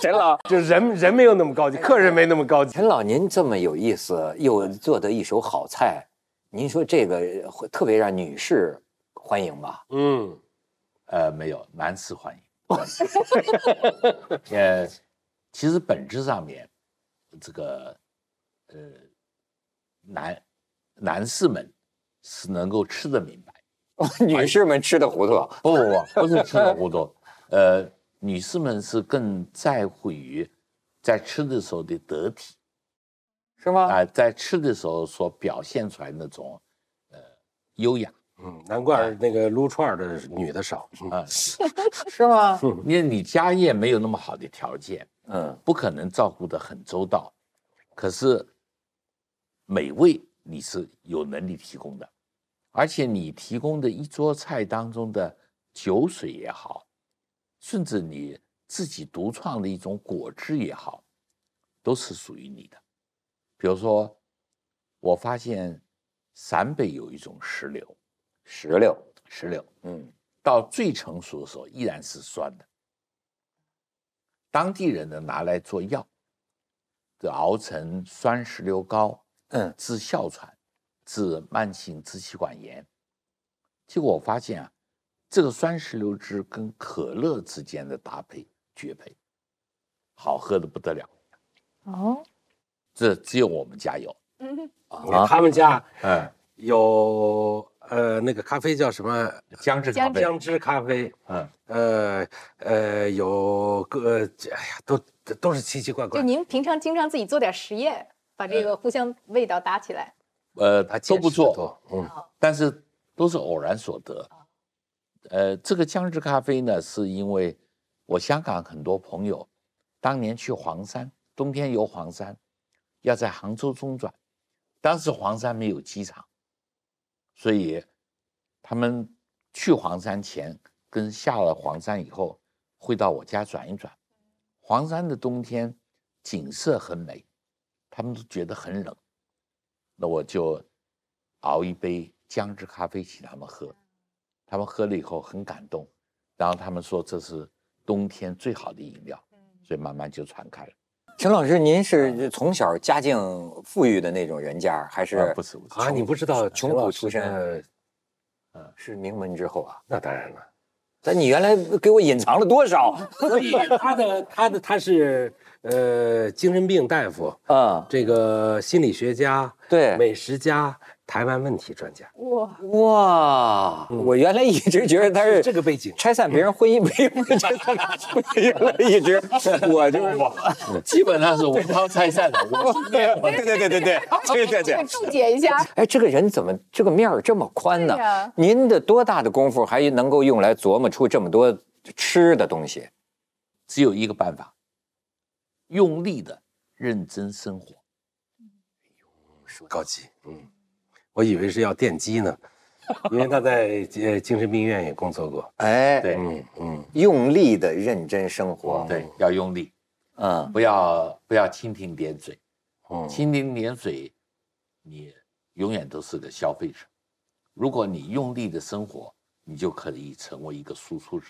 [SPEAKER 2] 陈老，
[SPEAKER 5] 就人人没有那么高级，客人没那么高级。
[SPEAKER 2] 陈老，您这么有意思，又做得一手好菜，您说这个会特别让女士欢迎吧？
[SPEAKER 5] 嗯，
[SPEAKER 3] 呃，没有，男士欢迎。呃，其实本质上面，这个呃，男男士们是能够吃得明白，
[SPEAKER 2] 女士们吃的糊涂。
[SPEAKER 3] 不不不，不是吃得糊涂，呃，女士们是更在乎于在吃的时候的得体
[SPEAKER 2] 是吗？
[SPEAKER 3] 啊、在吃的时候所表现出来那种呃优雅
[SPEAKER 5] 嗯，难怪那个撸串儿的女的少。嗯
[SPEAKER 3] 啊
[SPEAKER 2] 是吗？
[SPEAKER 3] 因为你家业没有那么好的条件，
[SPEAKER 2] 嗯
[SPEAKER 3] 不可能照顾得很周到，可是美味你是有能力提供的，而且你提供的一桌菜当中的酒水也好，甚至你自己独创的一种果汁也好，都是属于你的。比如说，我发现陕北有一种石榴，
[SPEAKER 2] 石榴，
[SPEAKER 3] 石榴
[SPEAKER 2] 嗯
[SPEAKER 3] 到最成熟的时候依然是酸的。当地人呢拿来做药，这熬成酸石榴膏，
[SPEAKER 2] 嗯，
[SPEAKER 3] 治哮喘，治慢性支气管炎。结果我发现啊，这个酸石榴汁跟可乐之间的搭配绝配，好喝的不得了。
[SPEAKER 4] 哦，
[SPEAKER 3] 这只有我们家有。
[SPEAKER 4] 嗯
[SPEAKER 2] 啊，
[SPEAKER 5] 他们家
[SPEAKER 3] 嗯，
[SPEAKER 5] 有呃那个咖啡叫什么
[SPEAKER 3] 姜汁咖啡。
[SPEAKER 4] 姜汁
[SPEAKER 5] 姜汁咖啡，
[SPEAKER 3] 嗯，
[SPEAKER 5] 呃呃有个哎呀都都是奇奇怪怪就。
[SPEAKER 4] 您平常经常自己做点实验，把这个互相味道搭起来。
[SPEAKER 3] 呃，
[SPEAKER 5] 他
[SPEAKER 3] 都不做，
[SPEAKER 5] 嗯
[SPEAKER 3] 但是都是偶然所得。呃，这个姜汁咖啡呢，是因为我香港很多朋友当年去黄山，冬天游黄山，要在杭州中转，当时黄山没有机场，所以他们去黄山前跟下了黄山以后，会到我家转一转。黄山的冬天景色很美，他们都觉得很冷，那我就熬一杯姜汁咖啡请他们喝，他们喝了以后很感动，然后他们说这是冬天最好的饮料，所以慢慢就传开了。
[SPEAKER 2] 陈老师，您是从小家境富裕的那种人家，还是
[SPEAKER 3] 啊不是不是
[SPEAKER 5] 啊，你不知道
[SPEAKER 2] 穷苦出身
[SPEAKER 5] 呃
[SPEAKER 2] 是名门之后啊？
[SPEAKER 5] 那当然了。
[SPEAKER 2] 但你原来给我隐藏了多少？
[SPEAKER 5] 所 以他的他的他是呃精神病大夫，
[SPEAKER 2] 啊，
[SPEAKER 5] 这个心理学家，
[SPEAKER 2] 对，
[SPEAKER 5] 美食家，台湾问题专家，
[SPEAKER 4] 哇，
[SPEAKER 2] 哇，我原来一直觉得他是
[SPEAKER 5] 这个背景。
[SPEAKER 2] 拆散别人婚姻 没有拆散，原来一直 我就是
[SPEAKER 3] 基本上是文涛拆散的，我是
[SPEAKER 2] 对对对对对对对对。
[SPEAKER 4] 注解一下。
[SPEAKER 2] 哎，这个人怎么这个面儿这么宽呢？您的多大的功夫还能够用来琢磨出这么多吃的东西？
[SPEAKER 3] 只有一个办法，用力的认真生活。
[SPEAKER 5] 高级，嗯，我以为是要电击呢，因为他在呃精神病院也工作过。
[SPEAKER 2] 哎，
[SPEAKER 3] 对
[SPEAKER 5] 嗯嗯，
[SPEAKER 2] 用力的认真生活。
[SPEAKER 3] 对，要用力，
[SPEAKER 2] 嗯，
[SPEAKER 3] 不要不要蜻蜓点水。
[SPEAKER 5] 嗯
[SPEAKER 3] 蜻蜓点水，你永远都是个消费者。如果你用力的生活，你就可以成为一个输出者。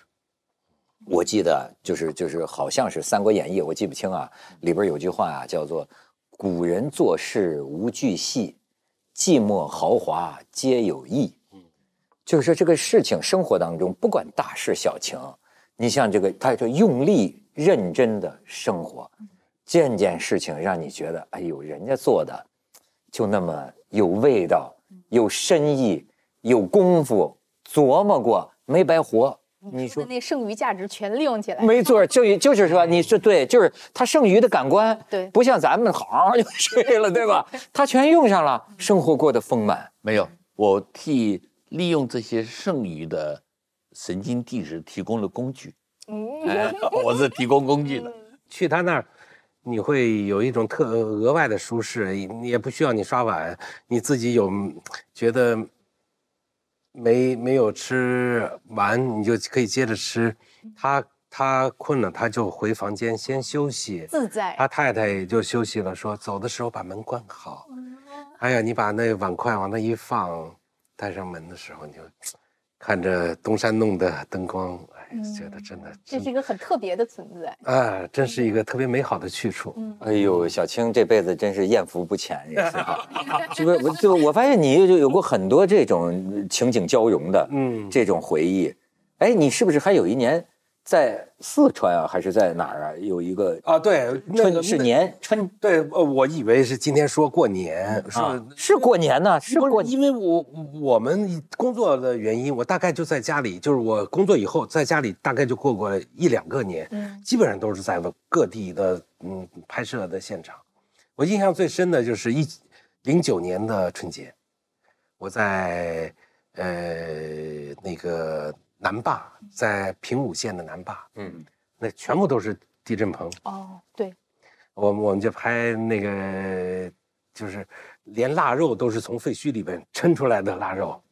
[SPEAKER 2] 我记得就是就是好像是《三国演义》，我记不清啊，里边有句话啊，叫做“古人做事无巨细，寂寞豪华皆有意”。就是说这个事情，生活当中不管大事小情，你像这个，他就用力认真的生活，件件事情让你觉得，哎呦，人家做的就那么有味道，有深意，有功夫，琢磨过，没白活。你说
[SPEAKER 4] 那剩余价值全利用起来，
[SPEAKER 2] 没错，剩余就是说，你说对，就是他剩余的感官，
[SPEAKER 4] 对
[SPEAKER 2] 不像咱们好就睡了，对吧？他全用上了，生活过得丰满。
[SPEAKER 3] 没有，我替利用这些剩余的神经递质提供了工具。
[SPEAKER 4] 嗯，
[SPEAKER 3] 哎，我是提供工具的。
[SPEAKER 5] 去他那儿，你会有一种特额外的舒适，你也不需要你刷碗，你自己有觉得没没有吃完，你就可以接着吃。他他困了，他就回房间先休息。
[SPEAKER 4] 自在。
[SPEAKER 5] 他太太也就休息了，说走的时候把门关好。哎呀，你把那碗筷往那一放，带上门的时候，你就看着东山弄的灯光，哎，觉得真的，
[SPEAKER 4] 这是一个很特别的存在。
[SPEAKER 5] 啊，真是一个特别美好的去处。
[SPEAKER 2] 哎呦，小青这辈子真是艳福不浅，也是哈。是不是？我就我发现你就有过很多这种情景交融的，
[SPEAKER 5] 嗯
[SPEAKER 2] 这种回忆。哎，你是不是还有一年在四川啊，还是在哪儿啊？有一个
[SPEAKER 5] 啊，对，那
[SPEAKER 2] 春
[SPEAKER 5] 个
[SPEAKER 2] 是年春
[SPEAKER 5] 对，呃，我以为是今天说过年，
[SPEAKER 2] 啊，是过年呢，是
[SPEAKER 5] 不
[SPEAKER 2] 过
[SPEAKER 5] 因为我我们工作的原因，我大概就在家里，就是我工作以后在家里大概就过过一两个年，
[SPEAKER 4] 嗯
[SPEAKER 5] 基本上都是在各地的嗯拍摄的现场。我印象最深的就是一零九年的春节，我在呃那个南坝，在平武县的南坝，
[SPEAKER 2] 嗯
[SPEAKER 5] 那全部都是地震棚。
[SPEAKER 4] 哦，对，
[SPEAKER 5] 我们我们就拍那个，就是连腊肉都是从废墟里边抻出来的腊肉。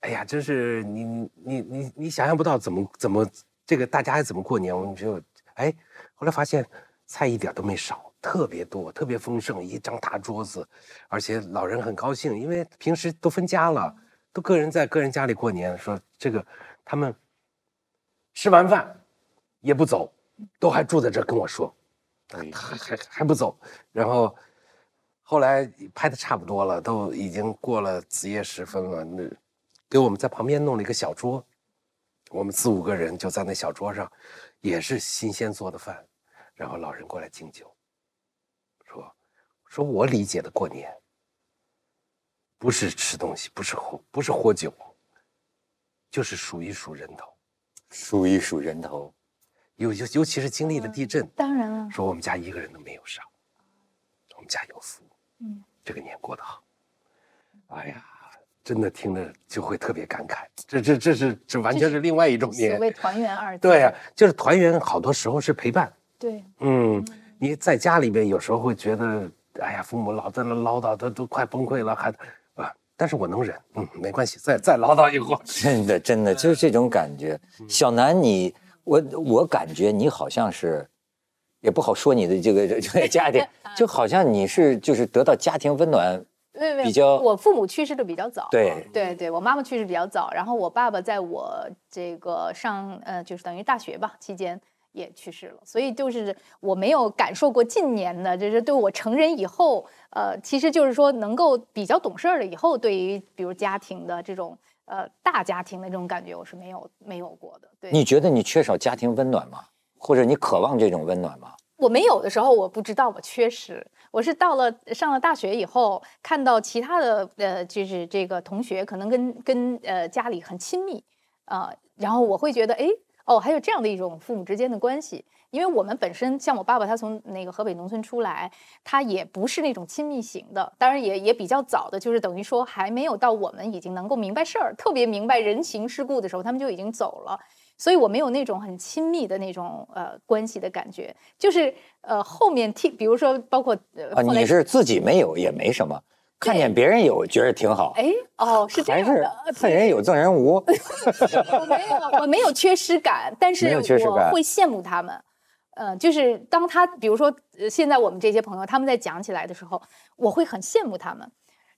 [SPEAKER 5] 哎呀，真是你你你你你想象不到怎么怎么这个大家还怎么过年？我们就哎，后来发现菜一点都没少，特别多，特别丰盛，一张大桌子，而且老人很高兴，因为平时都分家了，都个人在个人家里过年，说这个他们吃完饭也不走，都还住在这跟我说。还还还不走，然后后来拍的差不多了，都已经过了子夜时分了。那给我们在旁边弄了一个小桌，我们四五个人就在那小桌上，也是新鲜做的饭，然后老人过来敬酒，说说我理解的过年，不是吃东西，不是喝不是喝酒，就是数一数人头，
[SPEAKER 2] 数一数人头。
[SPEAKER 5] 尤尤尤其是经历了地震，
[SPEAKER 4] 当然了，
[SPEAKER 5] 说我们家一个人都没有少，我们家有福，
[SPEAKER 4] 嗯，
[SPEAKER 5] 这个年过得好。哎呀，真的听着就会特别感慨，这这这是这完全是另外一种年所。
[SPEAKER 4] 谓团圆二字。
[SPEAKER 5] 对呀、就是团圆，好多时候是陪伴。
[SPEAKER 4] 对，
[SPEAKER 5] 嗯，你在家里面有时候会觉得，哎呀，父母老在那唠叨，他都快崩溃了，还啊，但是我能忍，嗯，没关系，再再唠叨一会儿。
[SPEAKER 2] 真的，真的就是这种感觉。小南你，我我感觉你好像是，也不好说你的这个这个家庭，就好像你是就是得到家庭温暖，
[SPEAKER 4] 没有没有
[SPEAKER 2] 比较
[SPEAKER 4] 我父母去世的比较早。
[SPEAKER 2] 对
[SPEAKER 4] 对对，我妈妈去世比较早，然后我爸爸在我这个上呃，就是等于大学吧期间也去世了，所以就是我没有感受过近年的，就是对我成人以后，呃，其实就是说能够比较懂事儿了以后，对于比如家庭的这种呃大家庭的这种感觉，我是没有没有过的。对，
[SPEAKER 2] 你觉得你缺少家庭温暖吗？或者你渴望这种温暖吗？
[SPEAKER 4] 我没有的时候，我不知道我缺失。我是到了上了大学以后，看到其他的呃，就是这个同学可能跟跟呃家里很亲密啊、然后我会觉得，哎，哦，还有这样的一种父母之间的关系。因为我们本身像我爸爸，他从那个河北农村出来，他也不是那种亲密型的，当然也也比较早的，就是等于说还没有到我们已经能够明白事儿、特别明白人情世故的时候，他们就已经走了。所以我没有那种很亲密的那种呃关系的感觉，就是呃后面听，比如说包括呃
[SPEAKER 2] 啊，你是自己没有也没什么，看见别人有觉得挺好，
[SPEAKER 4] 哎哦是这样的，
[SPEAKER 2] 恨人有赠人无。
[SPEAKER 4] 我没有，我没有缺失感，但是我会羡慕他们。呃，就是当他比如说，呃现在我们这些朋友他们在讲起来的时候，我会很羡慕他们。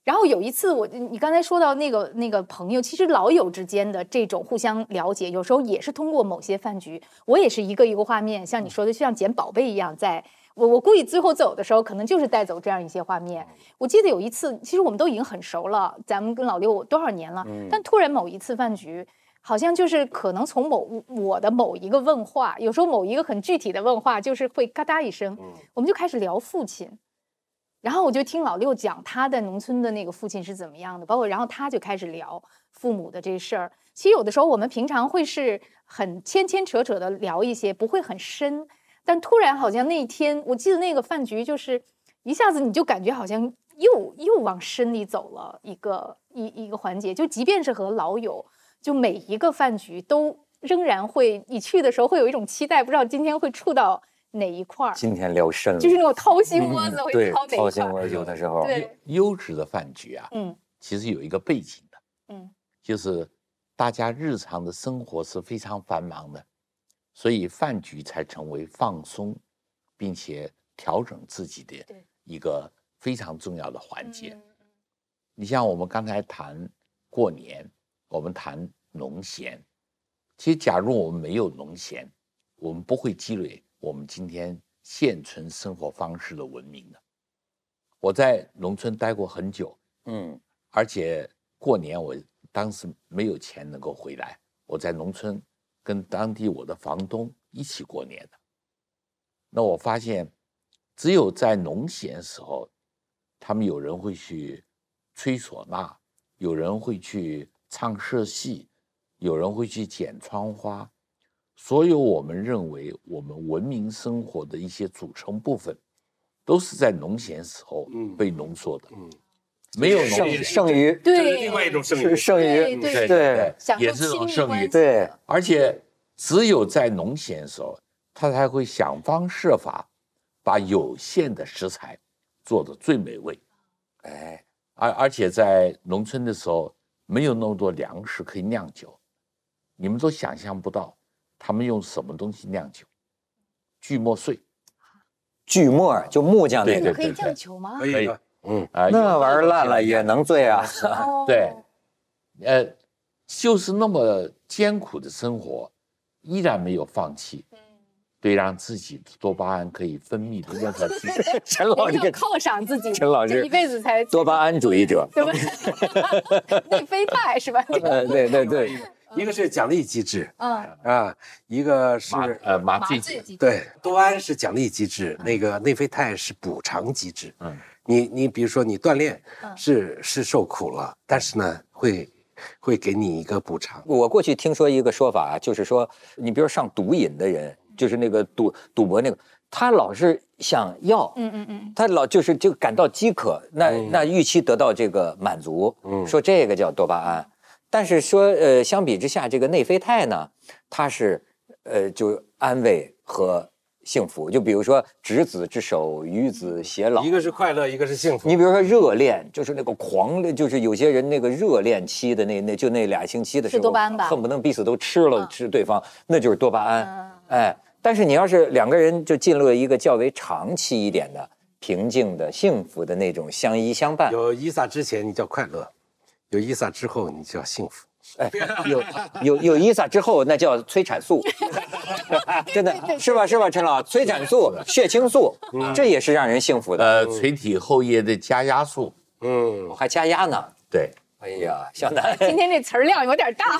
[SPEAKER 4] 然后有一次我，你刚才说到那个那个朋友，其实老友之间的这种互相了解，有时候也是通过某些饭局。我也是一个一个画面，像你说的，就像捡宝贝一样，在我我估计最后走的时候，可能就是带走这样一些画面。我记得有一次，其实我们都已经很熟了，咱们跟老刘多少年了，但突然某一次饭局。好像就是可能从某我的某一个问话，有时候某一个很具体的问话，就是会嘎哒一声，我们就开始聊父亲，然后我就听老六讲他在农村的那个父亲是怎么样的，包括然后他就开始聊父母的这事儿。其实有的时候我们平常会是很牵牵扯扯的聊一些，不会很深，但突然好像那一天，我记得那个饭局就是一下子你就感觉好像又又往深里走了一个一一个环节，就即便是和老友。就每一个饭局都仍然会，你去的时候会有一种期待，不知道今天会触到哪一块儿。
[SPEAKER 2] 今天聊深了，
[SPEAKER 4] 就是那种掏心窝子会掏哪一块
[SPEAKER 2] 掏心窝有的时候。
[SPEAKER 4] 对，
[SPEAKER 3] 优质的饭局啊，嗯，其实有一个背景的，嗯，就是大家日常的生活是非常繁忙的，所以饭局才成为放松，并且调整自己的一个非常重要的环节。你像我们刚才谈过年。我们谈农闲，其实假如我们没有农闲，我们不会积累我们今天现存生活方式的文明的。我在农村待过很久，嗯，而且过年我当时没有钱能够回来，我在农村跟当地我的房东一起过年的。那我发现，只有在农闲时候，他们有人会去吹唢呐，有人会去。唱社戏，有人会去剪窗花，所有我们认为我们文明生活的一些组成部分，都是在农闲时候被浓缩的。嗯，没有
[SPEAKER 2] 剩剩余，
[SPEAKER 4] 对，
[SPEAKER 5] 另外一种剩余，
[SPEAKER 2] 剩余，
[SPEAKER 4] 对
[SPEAKER 2] 对，
[SPEAKER 3] 也是一种剩余。
[SPEAKER 2] 对，
[SPEAKER 3] 而且只有在农闲时候，他才会想方设法把有限的食材做的最美味。哎，而而且在农村的时候。没有那么多粮食可以酿酒，你们都想象不到，他们用什么东西酿酒？锯末碎，
[SPEAKER 2] 锯末就木匠那个
[SPEAKER 4] 可以酿酒吗？
[SPEAKER 5] 可以，
[SPEAKER 2] 嗯啊，那玩意儿烂了也能醉啊。
[SPEAKER 3] 对，呃，就是那么艰苦的生活，依然没有放弃。对，让自己多巴胺可以分泌的任何机制。
[SPEAKER 2] 陈老师
[SPEAKER 4] 犒赏自己，
[SPEAKER 2] 陈老师
[SPEAKER 4] 一辈子才
[SPEAKER 2] 多巴胺主义者，
[SPEAKER 4] 对吧？内啡肽是吧？
[SPEAKER 2] 对对对，
[SPEAKER 5] 一个是奖励机制，嗯啊，一个是
[SPEAKER 3] 呃麻醉剂。
[SPEAKER 5] 对，多巴胺是奖励机制，那个内啡肽是补偿机制。嗯，你你比如说你锻炼是是受苦了，但是呢会会给你一个补偿。
[SPEAKER 2] 我过去听说一个说法啊，就是说你比如上毒瘾的人。就是那个赌赌博那个，他老是想要，嗯嗯嗯，他老就是就感到饥渴，那那预期得到这个满足，嗯，说这个叫多巴胺，但是说呃相比之下，这个内啡肽呢，它是呃就安慰和幸福，就比如说执子之手，与子偕老，
[SPEAKER 5] 一个是快乐，一个是幸福。
[SPEAKER 2] 你比如说热恋，就是那个狂的，就是有些人那个热恋期的那那就那俩星期的时候，
[SPEAKER 4] 多巴胺吧，
[SPEAKER 2] 恨不能彼此都吃了吃对方，那就是多巴胺，哎。但是你要是两个人就进入了一个较为长期一点的平静的幸福的那种相依相伴，
[SPEAKER 5] 有伊萨之前你叫快乐，有伊萨之后你叫幸福，哎，
[SPEAKER 2] 有有有伊萨之后那叫催产素，真的是吧是吧陈老，催产素、血清素，这也是让人幸福的。
[SPEAKER 3] 呃，垂体后叶的加压素，
[SPEAKER 2] 嗯，还加压呢，
[SPEAKER 3] 对。
[SPEAKER 2] 哎呀，小南，
[SPEAKER 4] 今天这词儿量有点大。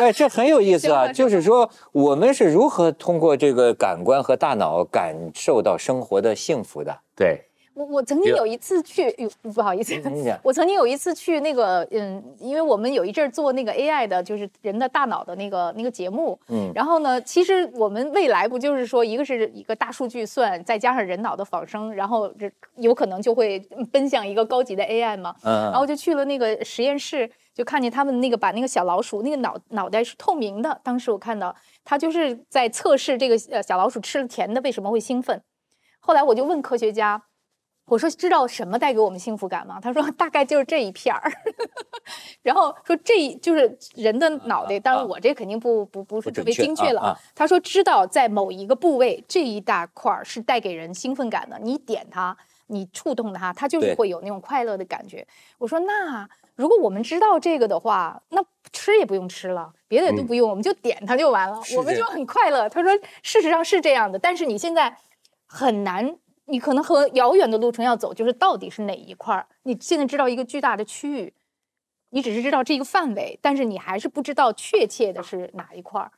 [SPEAKER 2] 哎，这很有意思啊！就是说，我们是如何通过这个感官和大脑感受到生活的幸福的？
[SPEAKER 3] 对。
[SPEAKER 4] 我我曾经有一次去，不好意思，我曾经有一次去那个，嗯，因为我们有一阵儿做那个 AI 的，就是人的大脑的那个那个节目，嗯，然后呢，其实我们未来不就是说，一个是一个大数据算，再加上人脑的仿生，然后这有可能就会奔向一个高级的 AI 嘛，嗯，然后就去了那个实验室，就看见他们那个把那个小老鼠那个脑脑袋是透明的，当时我看到他就是在测试这个呃小老鼠吃了甜的为什么会兴奋，后来我就问科学家。我说知道什么带给我们幸福感吗？他说大概就是这一片儿，然后说这就是人的脑袋。当然我这肯定不不不是特别精确了。他说知道在某一个部位这一大块儿是带给人兴奋感的，你点它，你触动它，它就是会有那种快乐的感觉。我说那如果我们知道这个的话，那吃也不用吃了，别的都不用，我们就点它就完了，我们就很快乐。他说事实上是这样的，但是你现在很难。你可能和遥远的路程要走，就是到底是哪一块儿？你现在知道一个巨大的区域，你只是知道这个范围，但是你还是不知道确切的是哪一块儿。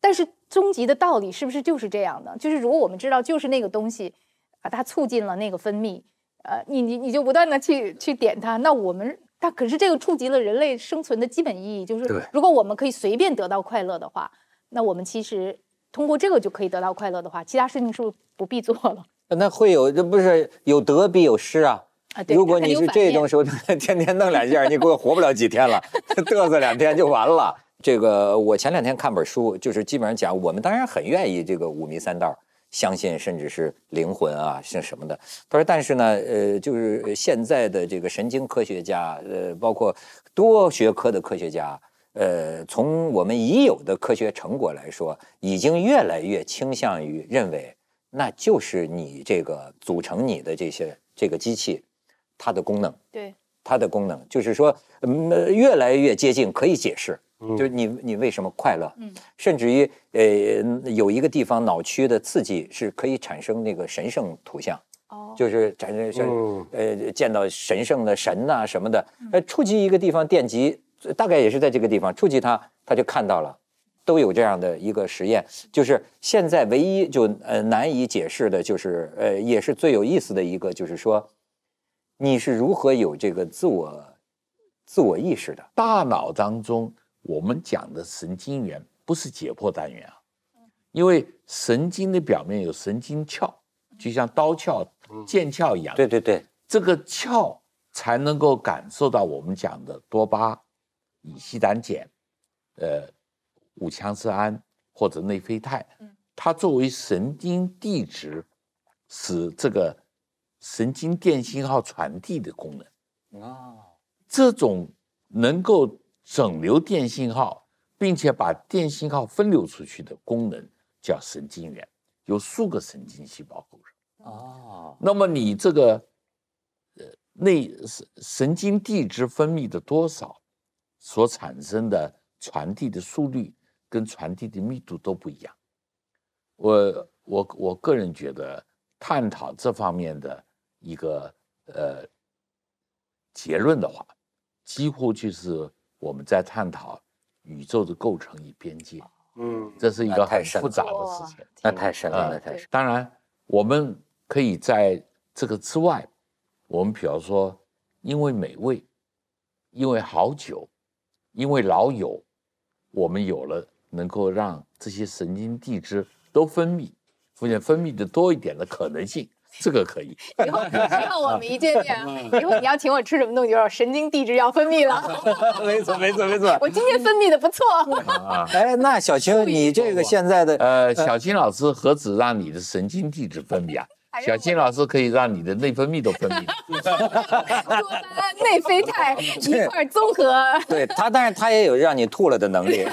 [SPEAKER 4] 但是终极的道理是不是就是这样的？就是如果我们知道就是那个东西，啊，它促进了那个分泌，呃，你你你就不断的去去点它，那我们它可是这个触及了人类生存的基本意义，就是如果我们可以随便得到快乐的话，那我们其实通过这个就可以得到快乐的话，其他事情是不是不必做了？
[SPEAKER 2] 那会有这不是有得必有失啊？
[SPEAKER 4] 啊，
[SPEAKER 2] 如果你是这种时候，天天弄两下，你给我活不了几天了，嘚瑟两天就完了。这个我前两天看本书，就是基本上讲，我们当然很愿意这个五迷三道，相信甚至是灵魂啊，是什么的。他说，但是呢，呃，就是现在的这个神经科学家，呃，包括多学科的科学家，呃，从我们已有的科学成果来说，已经越来越倾向于认为，那就是你这个组成你的这些这个机器，它的功能。
[SPEAKER 4] 对，
[SPEAKER 2] 它的功能，就是说，嗯，呃越来越接近可以解释，
[SPEAKER 5] 嗯
[SPEAKER 2] 就是你你为什么快乐，
[SPEAKER 4] 嗯
[SPEAKER 2] 甚至于呃有一个地方脑区的刺激是可以产生那个神圣图像，
[SPEAKER 4] 哦，
[SPEAKER 2] 就是产生像
[SPEAKER 5] 嗯
[SPEAKER 2] 呃见到神圣的神呐、什么的，呃触及一个地方电极，大概也是在这个地方触及它，它就看到了。都有这样的一个实验，就是现在唯一就呃难以解释的，就是呃也是最有意思的一个，就是说你是如何有这个自我自我意识的？
[SPEAKER 3] 大脑当中我们讲的神经元不是解剖单元啊，因为神经的表面有神经鞘，就像刀鞘、剑鞘一样。
[SPEAKER 2] 对对对，
[SPEAKER 3] 这个鞘才能够感受到我们讲的多巴、乙烯胆碱、呃五羟色胺或者内啡肽
[SPEAKER 4] 嗯，
[SPEAKER 3] 它作为神经递质，使这个神经电信号传递的功能。
[SPEAKER 2] 哦，
[SPEAKER 3] 这种能够整流电信号，并且把电信号分流出去的功能叫神经元，由数个神经细胞构成。
[SPEAKER 2] 哦，
[SPEAKER 3] 那么你这个呃内神神经递质分泌的多少，所产生的传递的速率跟传递的密度都不一样。我我我个人觉得，探讨这方面的一个呃结论的话，几乎就是我们在探讨宇宙的构成与边界，
[SPEAKER 5] 嗯
[SPEAKER 3] 这是一个很复杂的事情。
[SPEAKER 2] 那太深了，那太深。
[SPEAKER 3] 当然，我们可以在这个之外，我们比方说，因为美味，因为好酒，因为老友，我们有了能够让这些神经递质都分泌，出现分泌的多一点的可能性，这个可以。
[SPEAKER 4] 以后以后我们一见面，以后你要请我吃什么东西，就说神经递质要分泌了。
[SPEAKER 2] 没错，没错，没错。
[SPEAKER 4] 我今天分泌的不错，
[SPEAKER 2] 哎，那小青，你这个现在的
[SPEAKER 3] 呃，小青老师何止让你的神经递质分泌啊？小金老师可以让你的内分泌都分泌。
[SPEAKER 4] 多巴胺、内啡肽一块儿综合。
[SPEAKER 2] 对他，但是他也有让你吐了的能力。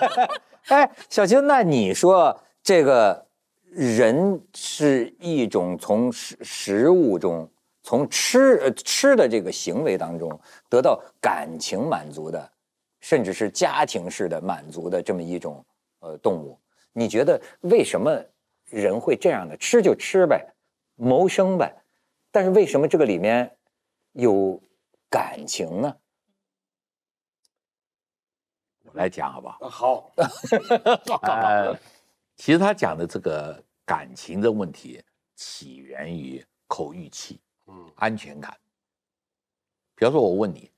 [SPEAKER 2] 哎，小青，那你说这个人是一种从食食物中，从吃呃吃的这个行为当中得到感情满足的，甚至是家庭式的满足的这么一种呃动物，你觉得为什么人会这样的？吃就吃呗，谋生呗，但是为什么这个里面有感情呢？
[SPEAKER 3] 我来讲好不好？
[SPEAKER 5] 好，
[SPEAKER 3] 呃，其实他讲的这个感情的问题，起源于口欲期，
[SPEAKER 5] 嗯
[SPEAKER 3] 安全感。比方说，我问你，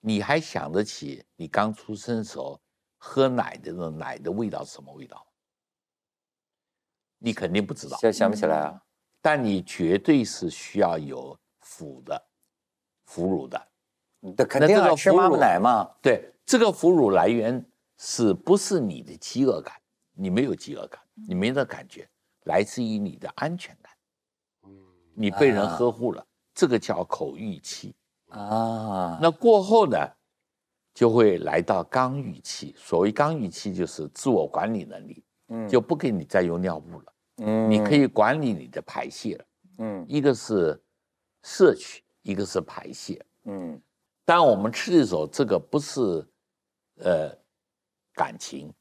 [SPEAKER 3] 你还想得起你刚出生的时候喝奶的那种奶的味道是什么味道？你肯定不知道，
[SPEAKER 2] 想想不起来啊。
[SPEAKER 3] 但你绝对是需要有辅的，哺乳的。
[SPEAKER 2] 那肯定要吃妈
[SPEAKER 3] 乳
[SPEAKER 2] 奶嘛。
[SPEAKER 3] 对，这个哺乳来源是不是你的饥饿感？你没有饥饿感，你没那感觉，来自于你的安全感。
[SPEAKER 5] 嗯
[SPEAKER 3] 你被人
[SPEAKER 2] 啊
[SPEAKER 3] 呵护了，这个叫口欲期。
[SPEAKER 2] 啊，
[SPEAKER 3] 那过后呢，就会来到刚欲期。所谓刚欲期，就是自我管理能力，
[SPEAKER 2] 嗯
[SPEAKER 3] 就不给你再用尿布了，
[SPEAKER 2] 嗯
[SPEAKER 3] 你可以管理你的排泄了。
[SPEAKER 2] 嗯
[SPEAKER 3] 一个是摄取，一个是排泄。
[SPEAKER 2] 嗯
[SPEAKER 3] 当我们吃的时候，这个不是呃感情，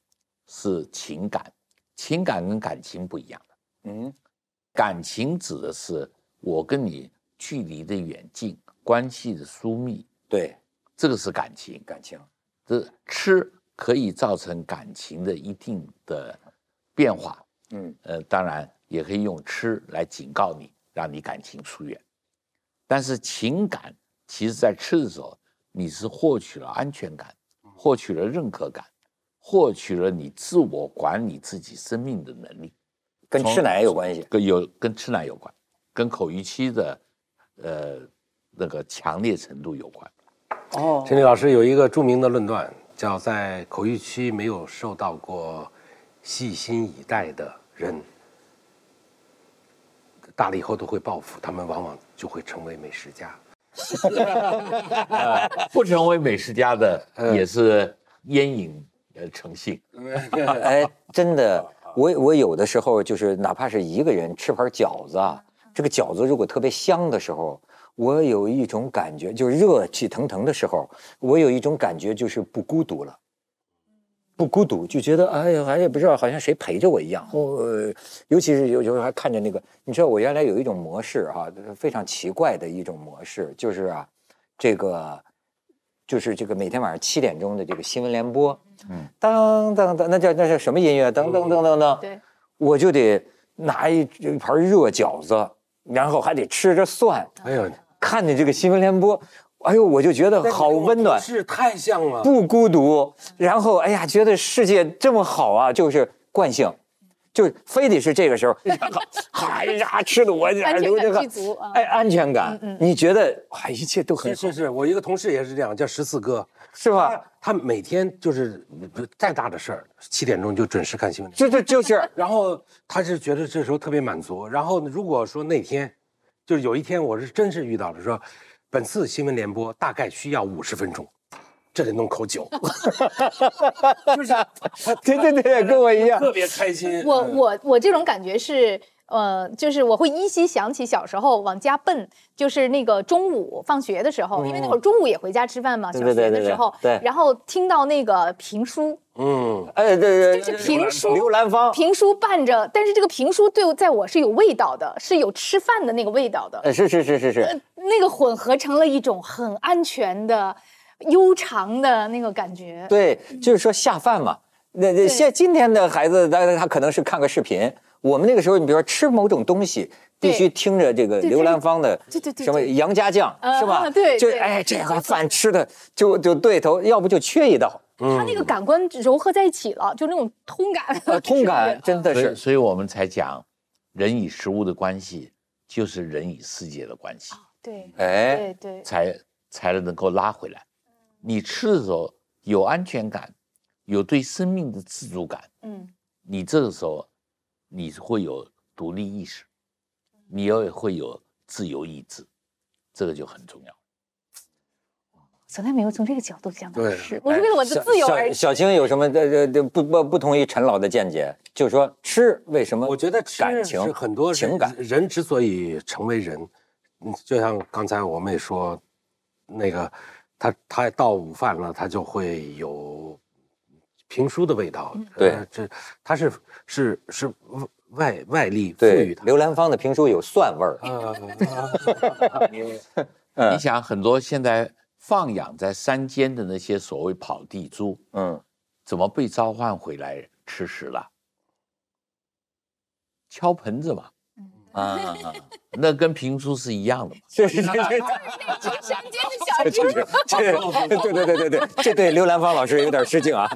[SPEAKER 3] 是情感。情感跟感情不一样的。
[SPEAKER 2] 嗯
[SPEAKER 3] 感情指的是我跟你距离的远近，关系的疏密，
[SPEAKER 2] 对，
[SPEAKER 3] 这个是感情。
[SPEAKER 2] 感情，
[SPEAKER 3] 这吃可以造成感情的一定的变化。
[SPEAKER 2] 嗯
[SPEAKER 3] 呃，当然也可以用吃来警告你，让你感情疏远。但是情感其实在吃的时候，你是获取了安全感，获取了认可感，获取了你自我管理自己生命的能力。
[SPEAKER 2] 跟吃奶有关系。
[SPEAKER 3] 跟有跟吃奶有关，跟口欲期的呃那个强烈程度有关。
[SPEAKER 2] 哦
[SPEAKER 5] 陈立老师有一个著名的论断，叫在口欲期没有受到过细心以待的人，大了以后都会报复，他们往往就会成为美食家。
[SPEAKER 3] 不成为美食家的
[SPEAKER 5] 嗯
[SPEAKER 3] 也是烟瘾呃成性。
[SPEAKER 2] 哎，真的，我我有的时候就是哪怕是一个人吃盘饺子啊，这个饺子如果特别香的时候，我有一种感觉，就是热气腾腾的时候，我有一种感觉就是不孤独了。不孤独，就觉得哎呀，哎也不知道，好像谁陪着我一样。我、尤其是有时候还看着那个，你知道，我原来有一种模式哈、非常奇怪的一种模式，就是啊，这个就是这个每天晚上七点钟的这个新闻联播，
[SPEAKER 3] 嗯，
[SPEAKER 2] 当当当，那叫那叫什么音乐？噔噔噔噔噔，
[SPEAKER 4] 对，
[SPEAKER 2] 我就得拿一一盘热饺子，然后还得吃着蒜，
[SPEAKER 5] 哎呦，
[SPEAKER 2] 看着这个新闻联播，哎呦，我就觉得好温暖。
[SPEAKER 5] 是太像了。
[SPEAKER 2] 不孤独，然后哎呀，觉得世界这么好啊，就是惯性，就是非得是这个时候，然 后哎呀，吃的我流着汗
[SPEAKER 4] 感具足啊
[SPEAKER 2] 哎，安全感，你觉得哎，一切都很好，
[SPEAKER 5] 是是是，我一个同事也是这样，叫十四哥，
[SPEAKER 2] 是吧？
[SPEAKER 5] 他每天就是再大的事儿，七点钟就准时看新闻。
[SPEAKER 2] 就就就是
[SPEAKER 5] 然后他是觉得这时候特别满足。然后如果说那天，就是有一天我是真是遇到了说，本次新闻联播大概需要五十分钟，这得弄口酒，就是他
[SPEAKER 2] 对对对，跟我一样。
[SPEAKER 5] 特别开心。
[SPEAKER 4] 我
[SPEAKER 5] 嗯
[SPEAKER 4] 我我这种感觉是，呃，就是我会依稀想起小时候往家奔，就是那个中午放学的时候，因为那会儿中午也回家吃饭嘛，
[SPEAKER 2] 对
[SPEAKER 4] 小学的时候，
[SPEAKER 2] 对
[SPEAKER 4] 然后听到那个评书，
[SPEAKER 5] 嗯，
[SPEAKER 2] 哎，对对，
[SPEAKER 4] 就是评书
[SPEAKER 2] 刘兰芳，
[SPEAKER 4] 评书伴着，但是这个评书对我在我是有味道的，是有吃饭的那个味道的，
[SPEAKER 2] 呃，是是是是是，
[SPEAKER 4] 那个混合成了一种很安全的、悠长的那个感觉。
[SPEAKER 2] 对，就是说下饭嘛。那那现今天的孩子，他他可能是看个视频。我们那个时候，你比如说吃某种东西，必须听着这个刘兰芳的
[SPEAKER 4] 对对对
[SPEAKER 2] 什么杨家将
[SPEAKER 4] 啊
[SPEAKER 2] 是吧？
[SPEAKER 4] 对对
[SPEAKER 2] 就哎，这个饭吃的就就对头，要不就缺一道。
[SPEAKER 4] 他那个感官柔合在一起了，就那种通感。
[SPEAKER 2] 呃，通感真的，是
[SPEAKER 3] 所以我们才讲，人与食物的关系就是人与世界的关系，
[SPEAKER 4] 对
[SPEAKER 2] 哎，
[SPEAKER 4] 对对，
[SPEAKER 3] 才才能够拉回来。你吃的时候有安全感，有对生命的自主感，
[SPEAKER 4] 嗯，
[SPEAKER 3] 你这个时候你会有独立意识，你也会有自由意志，这个就很重要。
[SPEAKER 4] 从来没有从这个角度讲到
[SPEAKER 5] 对
[SPEAKER 4] 吃，我是为了我的自由而
[SPEAKER 2] 小小青有什么这这这不不不同意陈老的见解？就是说吃为什么？
[SPEAKER 5] 我觉得吃
[SPEAKER 2] 感情
[SPEAKER 5] 是很多人
[SPEAKER 2] 情感
[SPEAKER 5] 人之所以成为人，嗯，就像刚才我们也说，那个他他到午饭了，他就会有评书的味道。
[SPEAKER 2] 对
[SPEAKER 5] 呃这它是是是外外力赋予它。
[SPEAKER 2] 刘兰芳的评书有蒜味儿。
[SPEAKER 3] 你想，很多现在放养在山间的那些所谓跑地猪，
[SPEAKER 2] 嗯，
[SPEAKER 3] 怎么被召唤回来吃食了？敲盆子嘛，
[SPEAKER 2] 啊，
[SPEAKER 3] 那跟评书是一样的嘛。
[SPEAKER 2] 是是是是。
[SPEAKER 4] 这个山间的小猪，
[SPEAKER 2] 这对对对对对，这对刘兰芳老师有点失敬啊。